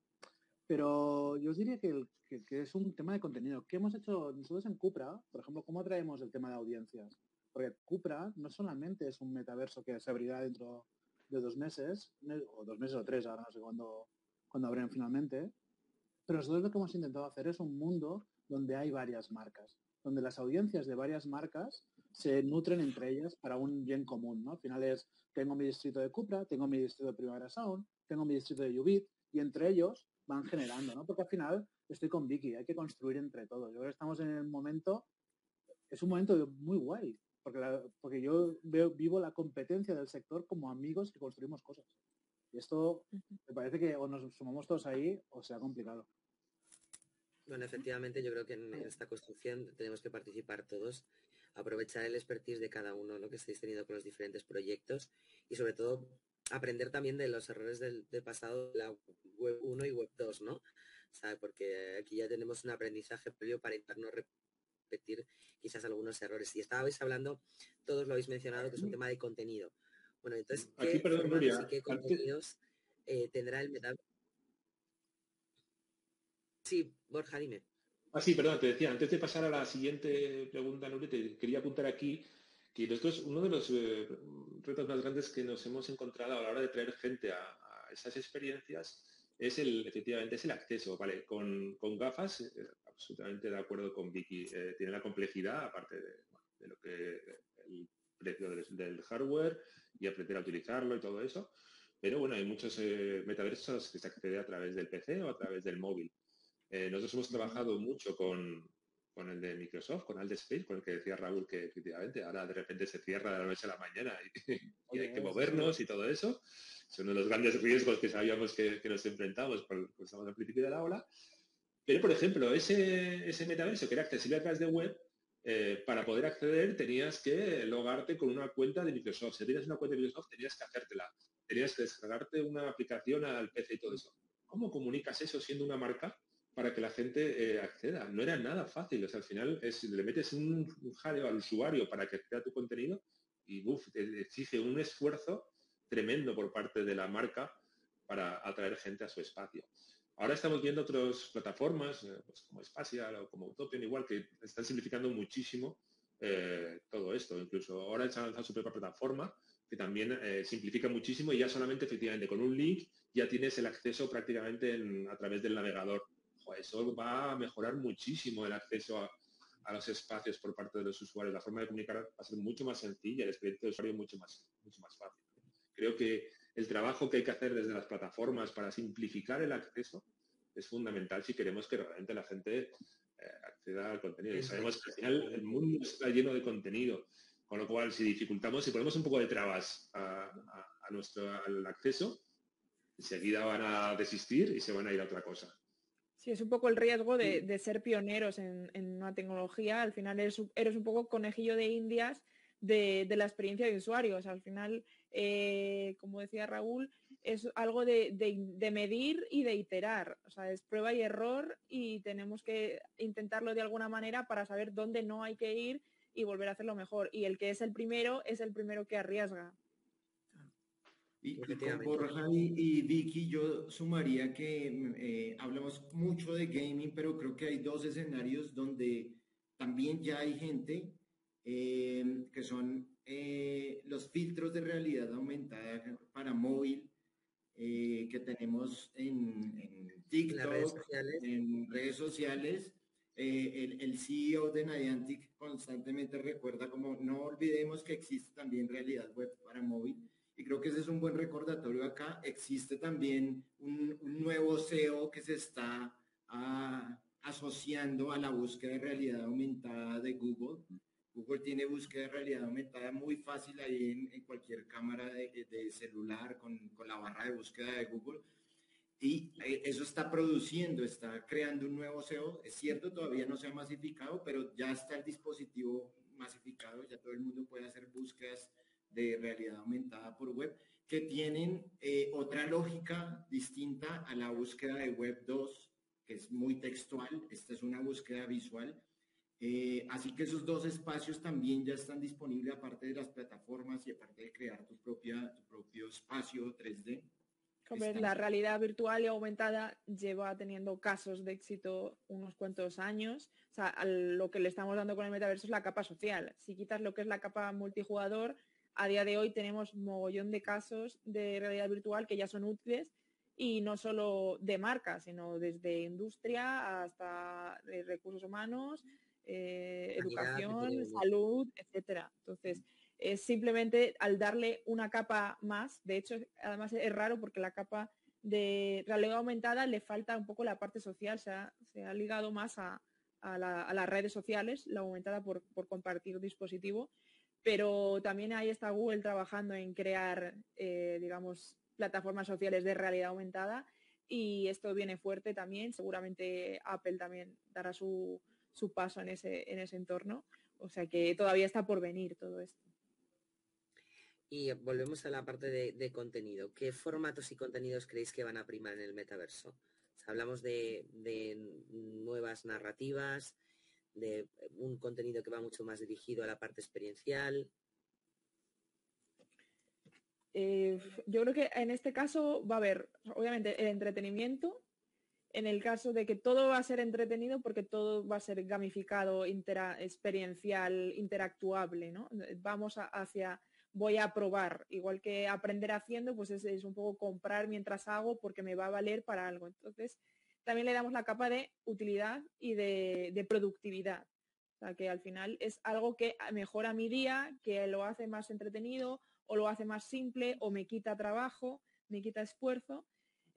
Pero yo os diría que, es un tema de contenido. ¿Qué hemos hecho nosotros en Cupra? Por ejemplo, ¿cómo traemos el tema de audiencias? Porque Cupra no solamente es un metaverso que se abrirá dentro de dos meses, o dos meses o tres, ahora no sé cuándo, cuándo abren finalmente, pero nosotros lo que hemos intentado hacer es un mundo donde hay varias marcas, donde las audiencias de varias marcas se nutren entre ellas para un bien común, ¿no? Al final es, tengo mi distrito de Cupra, tengo mi distrito de Primavera Sound, tengo mi distrito de Ubit, y entre ellos van generando, ¿no? Porque al final estoy con Vicky, hay que construir entre todos. Yo creo estamos en el momento, es un momento muy guay, porque, porque yo veo, vivo la competencia del sector como amigos que construimos cosas. Y esto me parece que o nos sumamos todos ahí o sea complicado. Bueno, efectivamente, yo creo que en esta construcción tenemos que participar todos aprovechar el expertise de cada uno, lo que estáis teniendo con los diferentes proyectos y sobre todo aprender también de los errores del, pasado de la web 1 y web 2, ¿no? porque aquí ya tenemos un aprendizaje previo para no repetir quizás algunos errores. Y estabais hablando, todos lo habéis mencionado, que es un tema de contenido. Bueno, entonces, ¿qué, qué contenidos eh, tendrá el metaverso? Sí, Borja, dime. Ah, sí, perdón, te decía, antes de pasar a la siguiente pregunta, Nuria, te quería apuntar aquí que nosotros, uno de los eh, retos más grandes que nos hemos encontrado a la hora de traer gente a, esas experiencias es el, efectivamente, es el acceso, ¿vale? Con, gafas, eh, absolutamente de acuerdo con Vicky, eh, tiene la complejidad, aparte de, lo que el precio del, hardware y aprender a utilizarlo y todo eso, pero bueno, hay muchos eh, metaversos que se accede a través del PC o a través del móvil. Eh, nosotros hemos trabajado mucho con, con el de Microsoft, con Space, con el que decía Raúl que efectivamente ahora de repente se cierra de la noche a la mañana y, hay que movernos y todo eso. Son uno de los grandes riesgos que sabíamos que, nos enfrentamos cuando estamos al principio de la ola. Pero, por ejemplo, ese, ese metaverso que era accesible a través de web, eh, para poder acceder tenías que logarte con una cuenta de Microsoft. Si tienes una cuenta de Microsoft, tenías que hacértela. Tenías que descargarte una aplicación al PC y todo eso. ¿Cómo comunicas eso siendo una marca para que la gente eh, acceda? No era nada fácil. O al final es, le metes un, jaleo al usuario para que acceda a tu contenido y uf, exige un esfuerzo tremendo por parte de la marca para atraer gente a su espacio. Ahora estamos viendo otras plataformas, eh, pues como Espacial o como Utopian, igual, que están simplificando muchísimo eh, todo esto. Incluso ahora han lanzado su propia plataforma, que también eh, simplifica muchísimo y ya solamente efectivamente con un link ya tienes el acceso prácticamente a través del navegador. eso va a mejorar muchísimo el acceso a, a, los espacios por parte de los usuarios. La forma de comunicar va a ser mucho más sencilla, el experiencia de usuario mucho más, mucho más fácil. Creo que el trabajo que hay que hacer desde las plataformas para simplificar el acceso es fundamental si queremos que realmente la gente eh, acceda al contenido. Y sabemos que al final el mundo está lleno de contenido, con lo cual si dificultamos, si ponemos un poco de trabas a, nuestro al acceso, enseguida van a desistir y se van a ir a otra cosa. Sí, es un poco el riesgo de, ser pioneros en, una tecnología. Al final eres, eres un poco conejillo de indias de, la experiencia de usuarios. Al final, eh, como decía Raúl, es algo de, medir y de iterar. O sea, es prueba y error y tenemos que intentarlo de alguna manera para saber dónde no hay que ir y volver a hacerlo mejor. Y el que es el primero es el primero que arriesga. Y, con Borja y, Vicky yo sumaría que eh, hablamos mucho de gaming, pero creo que hay dos escenarios donde también ya hay gente eh, que son eh, los filtros de realidad aumentada para móvil eh, que tenemos en, TikTok, en redes sociales. el, el, CEO de Niantic constantemente recuerda como no olvidemos que existe también realidad web para móvil y creo que ese es un buen recordatorio acá. Existe también un, nuevo SEO que se está ah, asociando a la búsqueda de realidad aumentada de Google Google tiene búsqueda de realidad aumentada muy fácil ahí en, cualquier cámara de, celular con, la barra de búsqueda de Google. Y eh, eso está produciendo, está creando un nuevo SEO. Es cierto, todavía no se ha masificado, pero ya está el dispositivo masificado, ya todo el mundo puede hacer búsquedas de realidad aumentada por web que tienen eh, otra lógica distinta a la búsqueda de web 2, que es muy textual. Esta es una búsqueda visual eh, así que esos dos espacios también ya están disponibles aparte de las plataformas y aparte de crear tu, propia, tu propio espacio 3D. la realidad virtual y aumentada lleva teniendo casos de éxito unos cuantos años. O sea, lo que le estamos dando con el metaverso es la capa social. Si quitas lo que es la capa multijugador, a día de hoy tenemos mogollón de casos de realidad virtual que ya son útiles y no solo de marca, sino desde industria hasta recursos humanos, eh, educación, salud, etcétera. Entonces, es simplemente al darle una capa más, de hecho, además es raro porque la capa de realidad aumentada le falta un poco la parte social, se ha, se ha ligado más a, las redes sociales, la aumentada por, compartir dispositivo, pero también ahí está Google trabajando en crear, eh, digamos, plataformas sociales de realidad aumentada y esto viene fuerte también, seguramente Apple también dará su, su paso en ese, en ese entorno. O sea que todavía está por venir todo esto. Y volvemos a la parte de, contenido. ¿Qué formatos y contenidos creéis que van a primar en el metaverso? hablamos de, nuevas narrativas, de un contenido que va mucho más dirigido a la parte experiencial. Eh, yo creo que en este caso va a haber, obviamente, el entretenimiento, en el caso de que todo va a ser entretenido porque todo va a ser gamificado, experiencial, interactuable, ¿no? Vamos hacia, voy a probar, igual que aprender haciendo, pues es, un poco comprar mientras hago porque me va a valer para algo. Entonces, también le damos la capa de utilidad y de, de productividad. O sea, que al final es algo que mejora mi día, que lo hace más entretenido o lo hace más simple o me quita trabajo ni quita esfuerzo.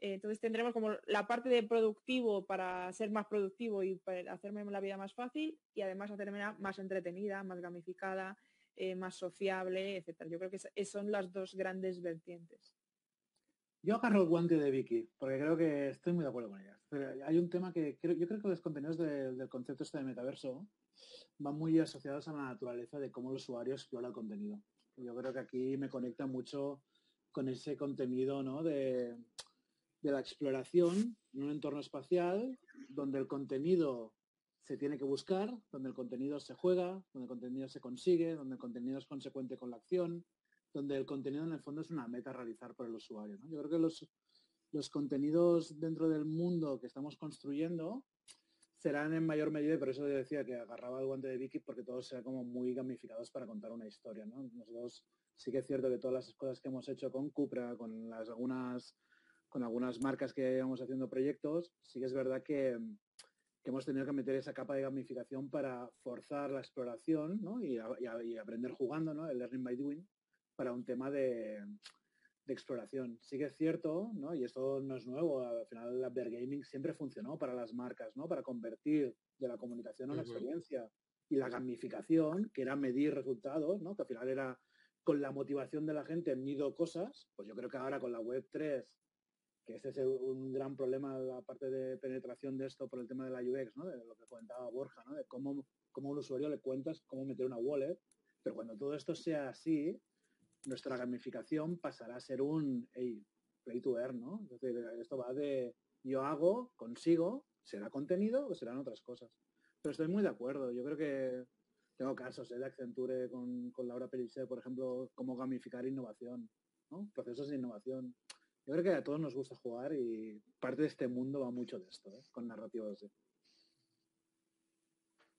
Eh, entonces tendremos como la parte de productivo para ser más productivo y para hacerme la vida más fácil y además hacerme más entretenida, más gamificada, eh, más sociable, etcétera. Yo creo que son las dos grandes vertientes. Yo agarro el guante de Vicky, porque creo que estoy muy de acuerdo con ella. Hay un tema que yo creo que los contenidos del concepto este de metaverso van muy asociados a la naturaleza de cómo el usuario explora el contenido. Yo creo que aquí me conecta mucho con ese contenido ¿no? de, de la exploración en un entorno espacial donde el contenido se tiene que buscar, donde el contenido se juega, donde el contenido se consigue, donde el contenido es consecuente con la acción, donde el contenido en el fondo es una meta a realizar por el usuario. Yo creo que los, los contenidos dentro del mundo que estamos construyendo serán en mayor medida, por eso yo decía que agarraba el guante de Vicky, porque todos serán como muy gamificados para contar una historia. Nosotros sí que es cierto que todas las cosas que hemos hecho con Cupra, con las algunas con algunas marcas que íbamos haciendo proyectos, sí que es verdad que, hemos tenido que meter esa capa de gamificación para forzar la exploración y, aprender jugando, ¿no? el learning by doing, para un tema de, exploración. Sí que es cierto, ¿no? y esto no es nuevo, al final la Bear Gaming siempre funcionó para las marcas, ¿no? para convertir de la comunicación a la experiencia. Y la gamificación, que era medir resultados, ¿no? que al final era con la motivación de la gente mido cosas, pues yo creo que ahora con la Web 3 que ese es un gran problema, la parte de penetración de esto por el tema de la UX, ¿no? de lo que comentaba Borja, ¿no? de cómo, cómo un usuario le cuentas cómo meter una wallet, pero cuando todo esto sea así, nuestra gamificación pasará a ser un hey, play to earn, ¿no? Es esto va de yo hago, consigo, será contenido o serán otras cosas. Pero estoy muy de acuerdo. Yo creo que tengo casos ¿eh? de Accenture con, con Laura Pellicer, por ejemplo, cómo gamificar innovación, ¿no? Procesos de innovación. Yo creo que a todos nos gusta jugar y parte de este mundo va mucho de esto, ¿eh? con narrativas así.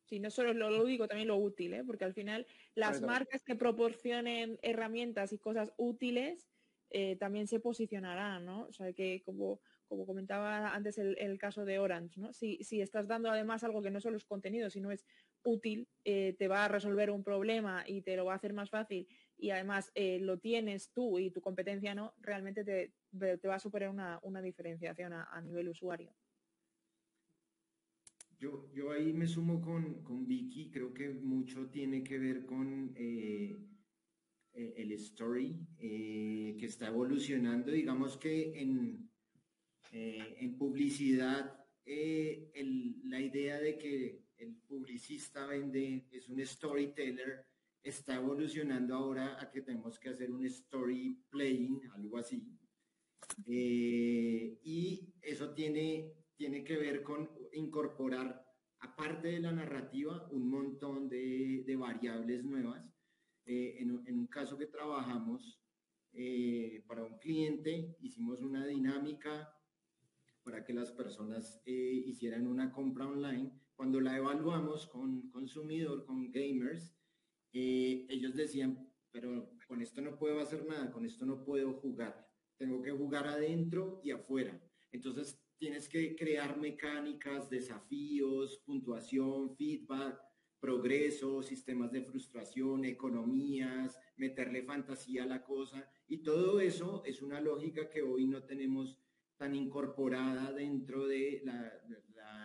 Sí, no solo lo lúdico, también lo útil, ¿eh? porque al final las marcas que proporcionen herramientas y cosas útiles eh, también se posicionarán, ¿no? O sea, que como, como comentaba antes el, caso de Orange, ¿no? Si, si, estás dando además algo que no solo es contenido, sino es útil, eh, te va a resolver un problema y te lo va a hacer más fácil y además eh, lo tienes tú y tu competencia no, realmente te, te va a superar una, diferenciación a, nivel usuario. Yo, yo ahí me sumo con, con Vicky, creo que mucho tiene que ver con eh, eh, el story que está evolucionando. Digamos que en, en publicidad la idea de que el publicista vende es un storyteller está evolucionando ahora a que tenemos que hacer un story playing, algo así. Eh, y eso tiene, tiene que ver con incorporar, aparte de la narrativa, un montón de, variables nuevas. Eh, en, un caso que trabajamos eh, para un cliente, hicimos una dinámica para que las personas hicieran una compra online. Cuando la evaluamos con consumidor, con gamers, eh, ellos decían, pero con esto no puedo hacer nada, con esto no puedo jugar, tengo que jugar adentro y afuera. Entonces tienes que crear mecánicas, desafíos, puntuación, feedback, progreso, sistemas de frustración, economías, meterle fantasía a la cosa. Y todo eso es una lógica que hoy no tenemos tan incorporada dentro de la,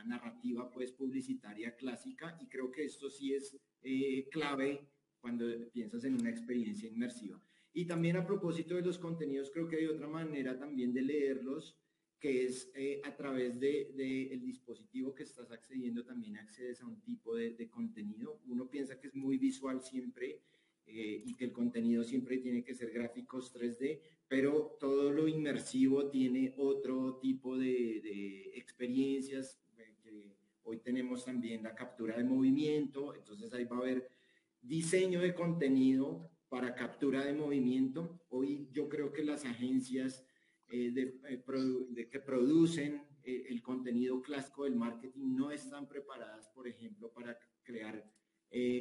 narrativa pues publicitaria clásica y creo que esto sí es eh, clave cuando piensas en una experiencia inmersiva. Y también a propósito de los contenidos, creo que hay otra manera también de leerlos, que es eh, a través del de, el dispositivo que estás accediendo, también accedes a un tipo de, contenido. Uno piensa que es muy visual siempre eh, y que el contenido siempre tiene que ser gráficos 3D, pero todo lo inmersivo tiene otro tipo de, experiencias. Eh, hoy tenemos también la captura de movimiento, entonces ahí va a haber diseño de contenido para captura de movimiento. Hoy yo creo que las agencias eh, eh, que producen eh, el contenido clásico del marketing no están preparadas, por ejemplo, para crear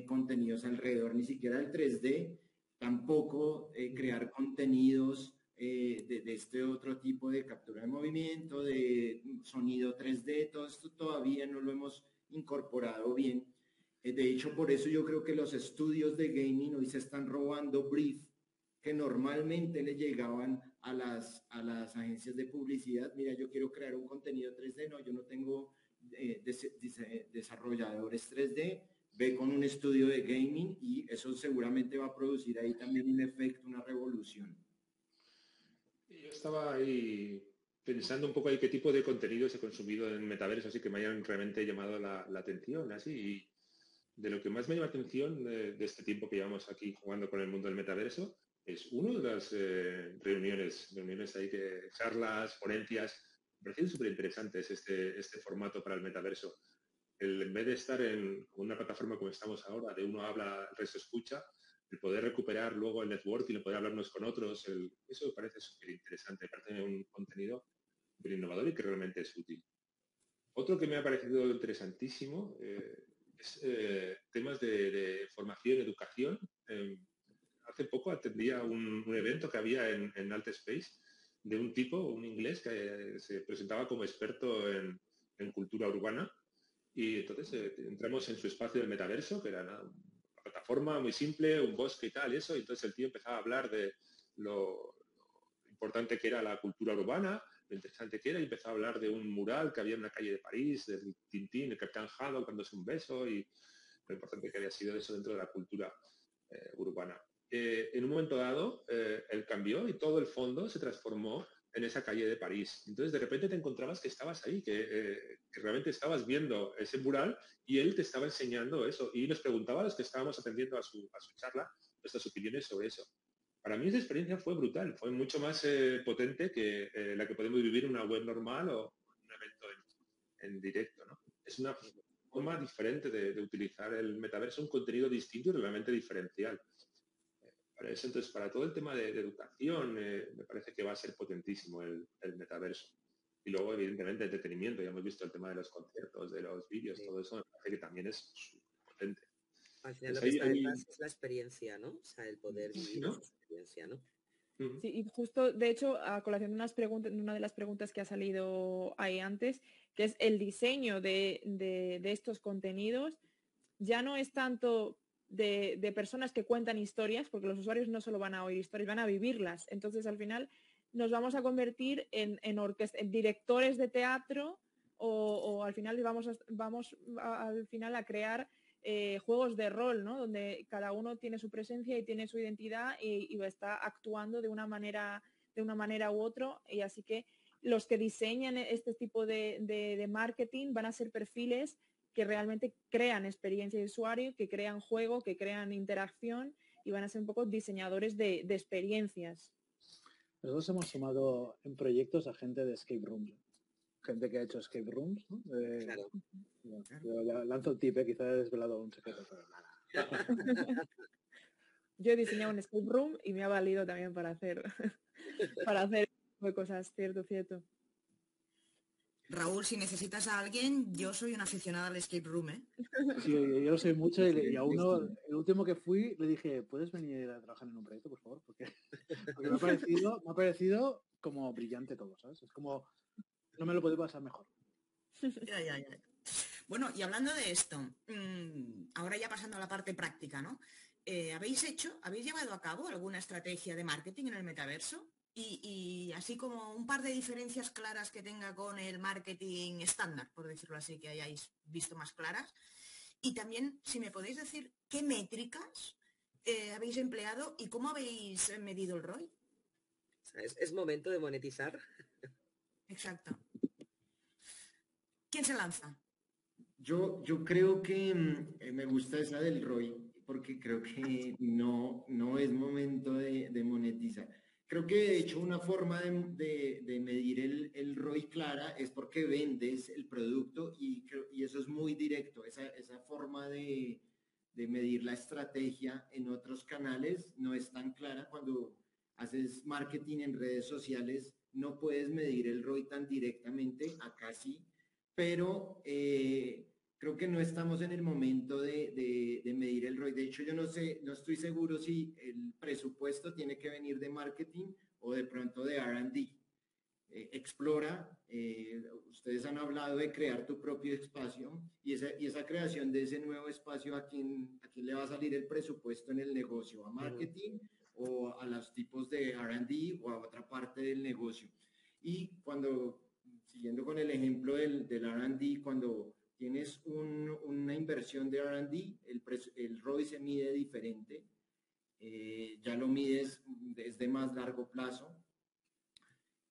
contenidos alrededor ni siquiera del 3D, tampoco crear contenidos de, de, este otro tipo de captura de movimiento, de sonido 3D, todo esto todavía no lo hemos incorporado bien de hecho, por eso yo creo que los estudios de gaming hoy se están robando brief que normalmente le llegaban a las, a las agencias de publicidad. Mira, yo quiero crear un contenido 3D, no, yo no tengo eh, desarrolladores 3D, ve con un estudio de gaming y eso seguramente va a producir ahí también un efecto, una revolución. Yo estaba ahí pensando un poco ahí qué tipo de contenidos he consumido en metaverso, así que me hayan realmente llamado la, atención, así. De lo que más me llama atención de, este tiempo que llevamos aquí jugando con el mundo del metaverso es uno de las eh, reuniones, reuniones ahí que charlas, ponencias, me parecen súper interesantes este, este formato para el metaverso. El, en vez de estar en una plataforma como estamos ahora, de uno habla, el resto escucha, el poder recuperar luego el networking, el poder hablarnos con otros, eso me parece súper interesante, parece un contenido súper innovador y que realmente es útil. Otro que me ha parecido interesantísimo eh, eh, temas de, formación, educación. Em, hace poco atendía un, evento que había en, en Alt Space de un tipo, un inglés, que se presentaba como experto en, cultura urbana. Y entonces eh, entramos en su espacio del metaverso, que era una plataforma muy simple, un bosque y tal, y eso. Y entonces el tío empezaba a hablar de lo, importante que era la cultura urbana, lo interesante que era, y empezó a hablar de un mural que había en una calle de París, del Tintín, el Capitán Haddock dándose un beso, y lo importante que había sido eso dentro de la cultura eh, urbana. Eh, en un momento dado, eh, él cambió y todo el fondo se transformó en esa calle de París. Entonces, de repente te encontrabas que estabas ahí, que, realmente estabas viendo ese mural y él te estaba enseñando eso. Y nos preguntaba a los que estábamos atendiendo a su, charla nuestras opiniones sobre eso. Para mí esa experiencia fue brutal, fue mucho más potente que la que podemos vivir en una web normal o un evento en, directo. Es una forma diferente de, de utilizar el metaverso, un contenido distinto y realmente diferencial para eso. Entonces, para todo el tema de, educación, eh, me parece que va a ser potentísimo el, metaverso. Y luego, evidentemente, entretenimiento. Ya hemos visto el tema de los conciertos, de los vídeos, todo eso me parece que también es potente. Al final lo que está detrás es la experiencia, ¿no? O sea, el poder vivir esa experiencia, ¿no? Sí, y justo, de hecho, a colación de unas preguntas, una de las preguntas que ha salido ahí antes, que es el diseño de, de estos contenidos, ya no es tanto de, personas que cuentan historias, porque los usuarios no solo van a oír historias, van a vivirlas. Entonces, al final, nos vamos a convertir en, en, en directores de teatro o, al final vamos, a, vamos al final a crear eh, juegos de rol, ¿no? Donde cada uno tiene su presencia y tiene su identidad y, está actuando de una manera de una manera u otro y así que los que diseñan este tipo de, marketing van a ser perfiles que realmente crean experiencia de usuario, que crean juego, que crean interacción y van a ser un poco diseñadores de, experiencias. Nosotros hemos sumado en proyectos a gente de escape rooms. Gente que ha hecho escape rooms. claro. lanzo el tip, ¿eh? quizá he desvelado un secreto, pero nada. Yo he diseñado un escape room y me ha valido también para hacer para hacer cosas, cierto, cierto. Raúl, si necesitas a alguien, yo soy una aficionada al escape room, ¿eh? Sí, yo lo soy mucho y, a uno, el último que fui, le dije, ¿puedes venir a trabajar en un proyecto, por favor? Porque, me, ha parecido, me ha parecido como brillante todo, ¿sabes? Es como, no me lo puedo pasar mejor. Ya, ya, ya. Bueno, y hablando de esto, mm, ahora ya pasando a la parte práctica, ¿no? Eh, ¿Habéis hecho, habéis llevado a cabo alguna estrategia de marketing en el metaverso? y, así como un par de diferencias claras que tenga con el marketing estándar, por decirlo así, que hayáis visto más claras. Y también, si me podéis decir qué métricas eh, habéis empleado y cómo habéis medido el ROI. Es, momento de monetizar. Exacto. ¿Quién se lanza? Yo, yo creo que mm, eh, me gusta esa del ROI porque creo que no, no es momento de monetizar Creo que de hecho una forma de, medir el, el, ROI clara es porque vendes el producto y, y eso es muy directo. Esa, esa forma de, medir la estrategia en otros canales no es tan clara. Cuando haces marketing en redes sociales no puedes medir el ROI tan directamente, acá sí, pero eh, creo que no estamos en el momento de, medir el ROI. De hecho, yo no sé, no estoy seguro si el presupuesto tiene que venir de marketing o de pronto de RD. Eh, explora, eh, ustedes han hablado de crear tu propio espacio y esa, creación de ese nuevo espacio, ¿a quién, ¿a quién le va a salir el presupuesto en el negocio? ¿A marketing o a los tipos de RD o a otra parte del negocio. Y cuando, siguiendo con el ejemplo del, del RD, cuando tienes una inversión de RD, el, el ROI se mide diferente, eh, ya lo mides desde más largo plazo.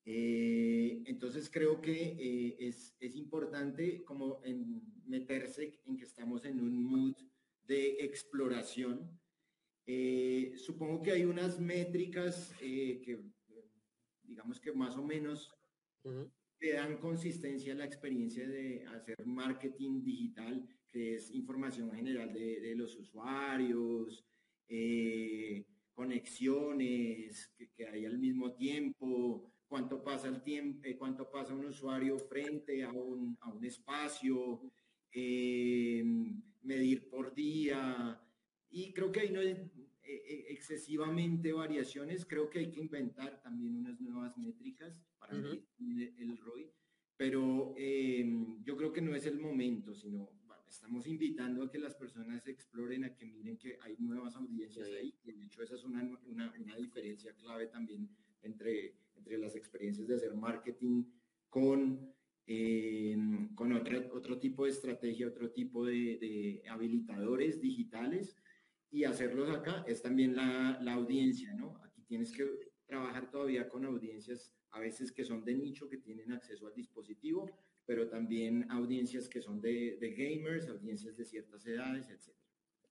Eh, entonces creo que eh, es, es, importante como en meterse en que estamos en un mood de exploración. supongo que hay unas métricas que digamos que más o menos que dan consistencia a la experiencia de hacer marketing digital, que es información general de, los usuarios, eh, conexiones que, hay al mismo tiempo, cuánto pasa el tiempo, eh, cuánto pasa un usuario frente a un, a un espacio, eh, medir por día. Y creo que ahí no es excesivamente variaciones, creo que hay que inventar también unas nuevas métricas para el ROI, pero em, yo creo que no es el momento, sino estamos invitando a que las personas exploren, a que miren que hay nuevas audiencias ahí, y de hecho esa es una, una, una, diferencia clave también entre, entre las experiencias de hacer marketing con, em, con otro, otro tipo de estrategia, otro tipo de, de habilitadores digitales, y hacerlos acá es también la, la audiencia, ¿no? Aquí tienes que trabajar todavía con audiencias a veces que son de nicho, que tienen acceso al dispositivo, pero también audiencias que son de, de gamers, audiencias de ciertas edades, etc.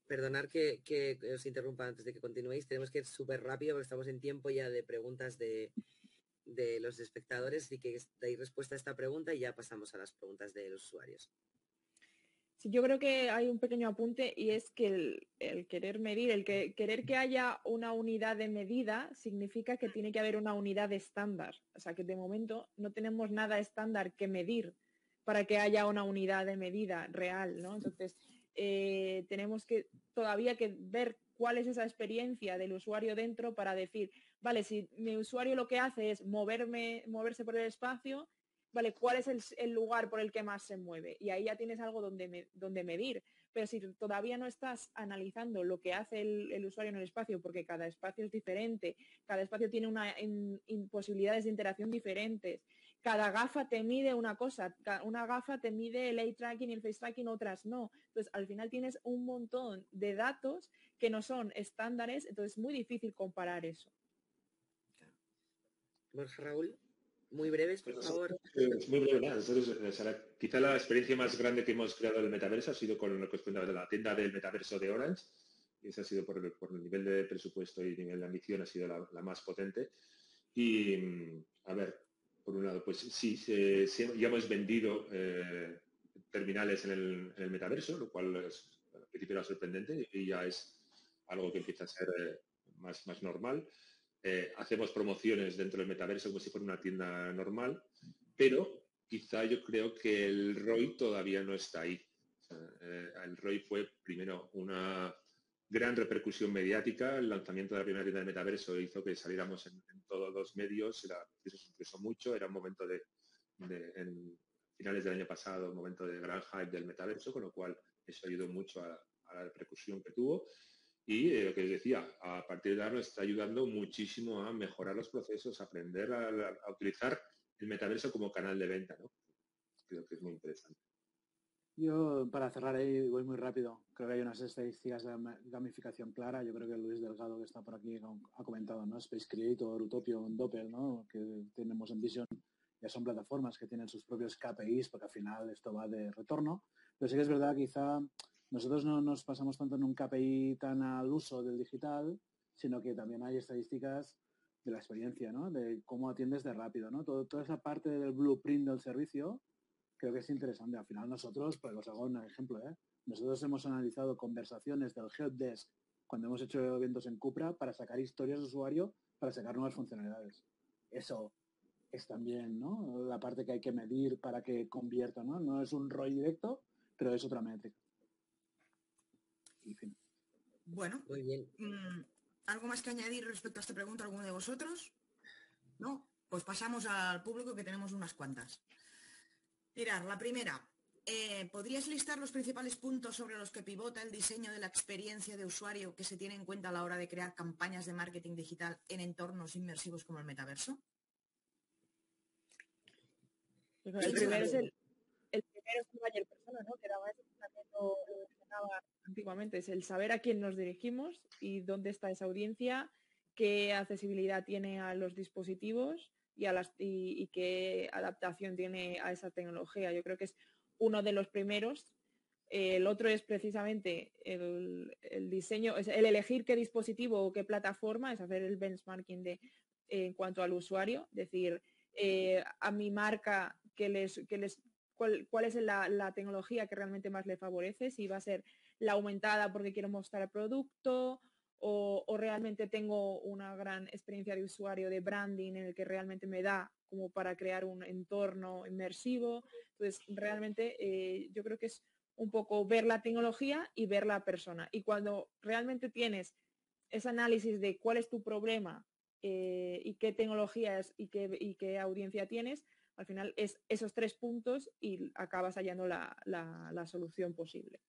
Perdonar que, que, os interrumpa antes de que continuéis, tenemos que ir súper rápido porque estamos en tiempo ya de preguntas de, de los espectadores, y que dais respuesta a esta pregunta y ya pasamos a las preguntas de los usuarios. Yo creo que hay un pequeño apunte y es que el, querer medir, el que, querer que haya una unidad de medida significa que tiene que haber una unidad estándar. O sea que de momento no tenemos nada estándar que medir para que haya una unidad de medida real, ¿no? Entonces, eh, tenemos que todavía que ver cuál es esa experiencia del usuario dentro para decir, vale, si mi usuario lo que hace es moverme, moverse por el espacio, vale, ¿cuál es el, lugar por el que más se mueve? Y ahí ya tienes algo donde, donde medir. Pero si todavía no estás analizando lo que hace el, usuario en el espacio, porque cada espacio es diferente, cada espacio tiene una, posibilidades de interacción diferentes, cada gafa te mide una cosa, una gafa te mide el eye tracking y el face tracking, otras no. Entonces, al final tienes un montón de datos que no son estándares, entonces es muy difícil comparar eso. Raúl muy breves, por favor. muy breve, quizá la experiencia más grande que hemos creado en el metaverso ha sido con lo que os de la tienda del metaverso de Orange. Y esa ha sido por el, nivel de presupuesto y nivel de ambición, ha sido la, más potente. Y, a ver, por un lado, pues sí, ya hemos vendido eh, terminales en el, metaverso, lo cual es, al principio era sorprendente y ya es algo que empieza a ser eh, más, más normal. Eh, hacemos promociones dentro del metaverso como si fuera una tienda normal, pero quizá yo creo que el ROI todavía no está ahí. Eh, el ROI fue primero una gran repercusión mediática, el lanzamiento de la primera tienda de metaverso hizo que saliéramos en, todos los medios, era, eso se mucho, era un momento de, finales del año pasado, un momento de gran hype del metaverso, con lo cual eso ayudó mucho a la repercusión que tuvo. Y eh, lo que les decía, a partir de ahora nos está ayudando muchísimo a mejorar los procesos, a aprender a, utilizar el metaverso como canal de venta, ¿no? Creo que es muy interesante. Yo, para cerrar ahí, voy muy rápido. Creo que hay unas estadísticas de gamificación clara. Yo creo que Luis Delgado, que está por aquí, ha comentado, ¿no? Space Creator, Utopio, Doppel, ¿no? Que tenemos en Vision. Ya son plataformas que tienen sus propios KPIs, porque al final esto va de retorno. Pero sí que es verdad, quizá nosotros no nos pasamos tanto en un KPI tan al uso del digital, sino que también hay estadísticas de la experiencia, ¿no? De cómo atiendes de rápido, ¿no? toda esa parte del blueprint del servicio creo que es interesante. Al final nosotros, pues os hago un ejemplo, ¿eh? Nosotros hemos analizado conversaciones del helpdesk cuando hemos hecho eventos en Cupra para sacar historias de usuario, para sacar nuevas funcionalidades. Eso es también, ¿no? La parte que hay que medir para que convierta, ¿no? No es un ROI directo, pero es otra métrica. Bueno, Muy bien. Mm, ¿algo más que añadir respecto a esta pregunta alguno de vosotros? ¿No? Pues pasamos al público que tenemos unas cuantas. Mirad, la primera. eh, ¿podrías listar los principales puntos sobre los que pivota el diseño de la experiencia de usuario que se tiene en cuenta a la hora de crear campañas de marketing digital en entornos inmersivos como el metaverso? El primero es el, el primero es el persona, ¿no? Que era antiguamente, es el saber a quién nos dirigimos y dónde está esa audiencia, qué accesibilidad tiene a los dispositivos y, a las, y, y qué adaptación tiene a esa tecnología. Yo creo que es uno de los primeros. El otro es precisamente el, el diseño, es el elegir qué dispositivo o qué plataforma, es hacer el benchmarking de, en cuanto al usuario, decir, eh, a mi marca que les, que les cuál, es la, tecnología que realmente más le favorece, si va a ser la aumentada porque quiero mostrar el producto o, o, realmente tengo una gran experiencia de usuario de branding en el que realmente me da como para crear un entorno inmersivo. Entonces, realmente eh, yo creo que es un poco ver la tecnología y ver la persona. Y cuando realmente tienes ese análisis de cuál es tu problema eh, y qué tecnologías y qué, y qué audiencia tienes, al final es esos tres puntos y acabas hallando la, la, solución posible.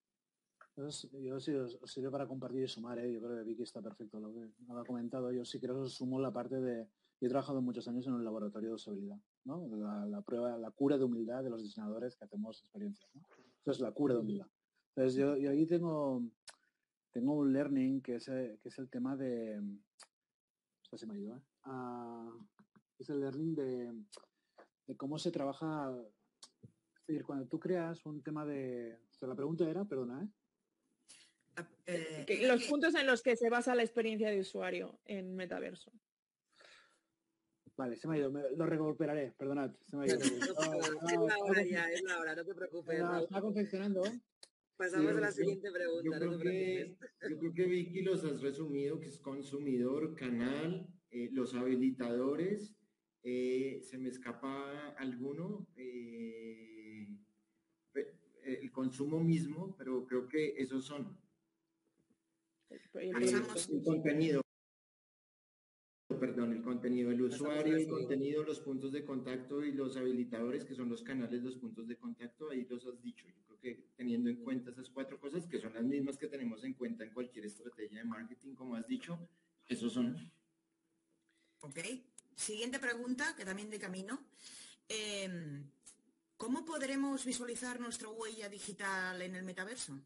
Yo sí os, sirve para compartir y sumar, ¿eh? yo creo que Vicky está perfecto lo que ha comentado. Yo sí creo que os sumo la parte de, yo he trabajado muchos años en un laboratorio de usabilidad, ¿no? La, prueba, la cura de humildad de los diseñadores que hacemos experiencias, ¿no? Entonces, la cura de humildad. Entonces, yo, yo ahí tengo, tengo un learning que es, que es el tema de, se me ayuda, ¿eh? uh, es el learning de, de cómo se trabaja, es decir, cuando tú creas un tema de, o sea, la pregunta era, perdona, ¿eh? Eh, los puntos en los que se basa la experiencia de usuario en metaverso. Vale, se me ha ido, me, lo recuperaré, perdonad, se me ha ido. No, no, es la hora ya, es la hora, no te preocupes. Está confeccionando. Pasamos sí, a la siguiente pregunta. Yo, creo, no que, yo creo que Vicky los has resumido, que es consumidor, canal, eh, los habilitadores, eh, se me escapa alguno, eh, el consumo mismo, pero creo que esos son. El, el, el contenido perdón, el contenido del usuario, el contenido, los puntos de contacto y los habilitadores, que son los canales, los puntos de contacto, ahí los has dicho. Yo creo que teniendo en cuenta esas cuatro cosas, que son las mismas que tenemos en cuenta en cualquier estrategia de marketing, como has dicho, esos son. Ok. Siguiente pregunta, que también de camino. Eh, ¿Cómo podremos visualizar nuestra huella digital en el metaverso?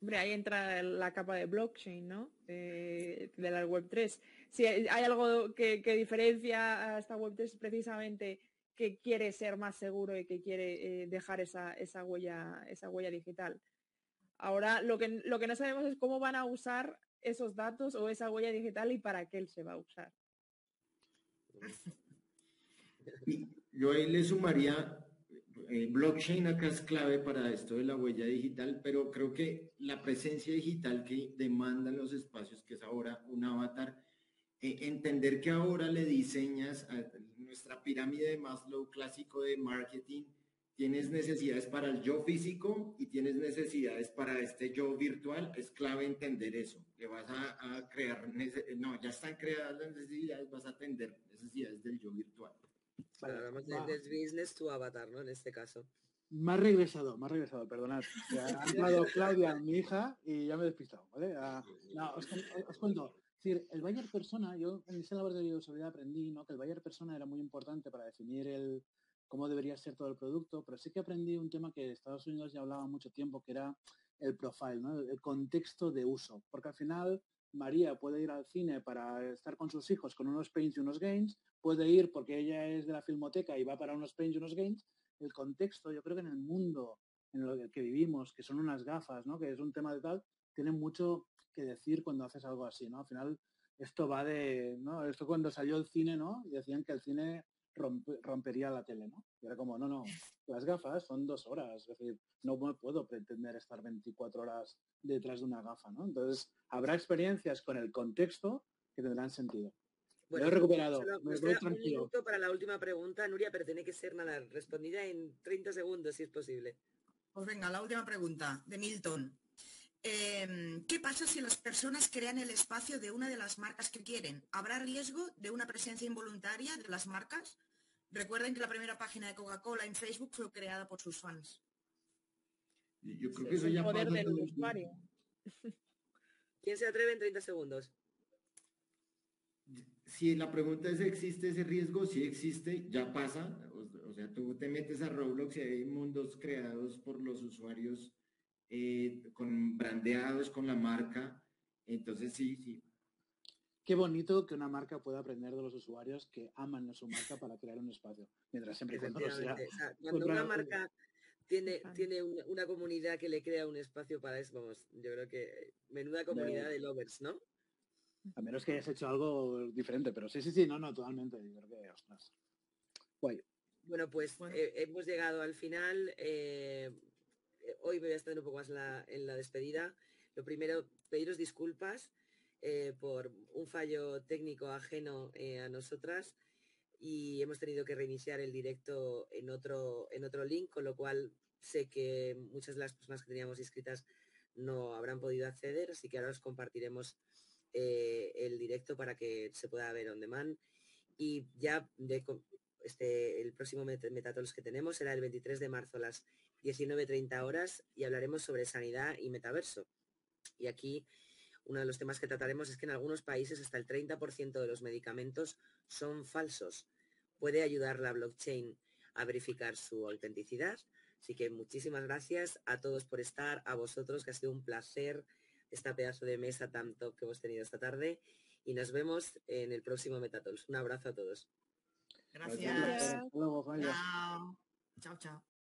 Hombre, ahí entra la capa de blockchain, ¿no? De, de la Web3. Si hay algo que, diferencia a esta Web3 precisamente que quiere ser más seguro y que quiere eh, dejar esa, huella, esa huella digital. Ahora, lo que no sabemos es cómo van a usar esos datos o esa huella digital y para qué se va a usar. Yo ahí le sumaría eh, blockchain acá es clave para esto de la huella digital, pero creo que la presencia digital que demandan los espacios, que es ahora un avatar, eh, entender que ahora le diseñas a nuestra pirámide de Maslow clásico de marketing, tienes necesidades para el yo físico y tienes necesidades para este yo virtual, es clave entender eso. Le vas a, a crear, no, ya están creadas las necesidades, vas a atender necesidades del yo virtual. Vale, de, de business to avatar, ¿no? En este caso. Más regresado, más regresado, perdonad. Ha entrado Claudia, mi hija, y ya me he despistado, ¿vale? Uh, no, os, os, cuento. Es decir, el buyer persona, yo en ese laboratorio de usabilidad aprendí, ¿no? Que el buyer persona era muy importante para definir el cómo debería ser todo el producto, pero sí que aprendí un tema que Estados Unidos ya hablaba mucho tiempo, que era el profile. El contexto de uso. Porque al final María puede ir al cine para estar con sus hijos con unos paints y unos games, puede ir porque ella es de la filmoteca y va para unos paints y unos games. El contexto, yo creo que en el mundo en el que vivimos, que son unas gafas, ¿no? que es un tema de tal, tiene mucho que decir cuando haces algo así. Al final, esto va de. Esto cuando salió el cine, ¿no? Y decían que el cine rompería la tele, ¿no? Y era como, no, no, las gafas son dos horas, es decir, no me puedo pretender estar 24 horas detrás de una gafa, ¿no? Entonces, habrá experiencias con el contexto que tendrán sentido. Bueno, lo he recuperado. Solo, me voy tranquilo. Un minuto para la última pregunta, Nuria, pero tiene que ser nada, respondida en 30 segundos, si es posible. Pues venga, la última pregunta, de Milton. Eh, ¿Qué pasa si las personas crean el espacio de una de las marcas que quieren? ¿Habrá riesgo de una presencia involuntaria de las marcas? Recuerden que la primera página de Coca-Cola en Facebook fue creada por sus fans. Yo creo Sí, que eso ya poder pasa del usuario. ¿Quién se atreve en 30 segundos? Si la pregunta es, ¿existe ese riesgo? Sí existe, ya pasa. O, o sea, tú te metes a Roblox y hay mundos creados por los usuarios eh, con brandeados con la marca. Entonces sí, sí. Qué bonito que una marca pueda aprender de los usuarios que aman a su marca para crear un espacio. Mientras siempre y cuando. O sea, cuando una marca tiene, tiene una, una comunidad que le crea un espacio para eso, vamos, yo creo que menuda comunidad de lovers, ¿no? A menos que hayas hecho algo diferente, pero sí, sí, sí, no, no, totalmente. Yo creo que, ostras. Guay. Bueno, pues Bueno. eh, hemos llegado al final. eh, eh, hoy me voy a estar un poco más en la, en la despedida. Lo primero, pediros disculpas eh, por un fallo técnico ajeno eh, a nosotras y hemos tenido que reiniciar el directo en otro, en otro link, con lo cual sé que muchas de las personas que teníamos inscritas no habrán podido acceder, así que ahora os compartiremos eh, el directo para que se pueda ver on demand. Y ya este, el próximo Met- Metatols que tenemos será el 23 de marzo a las 19.30 horas y hablaremos sobre sanidad y metaverso. Y aquí uno de los temas que trataremos es que en algunos países hasta el 30% de los medicamentos son falsos. Puede ayudar la blockchain a verificar su autenticidad. Así que muchísimas gracias a todos por estar, a vosotros, que ha sido un placer esta pedazo de mesa tan top que hemos tenido esta tarde. Y nos vemos en el próximo Metatols. Un abrazo a todos. Gracias. Hasta luego. Chao, chao.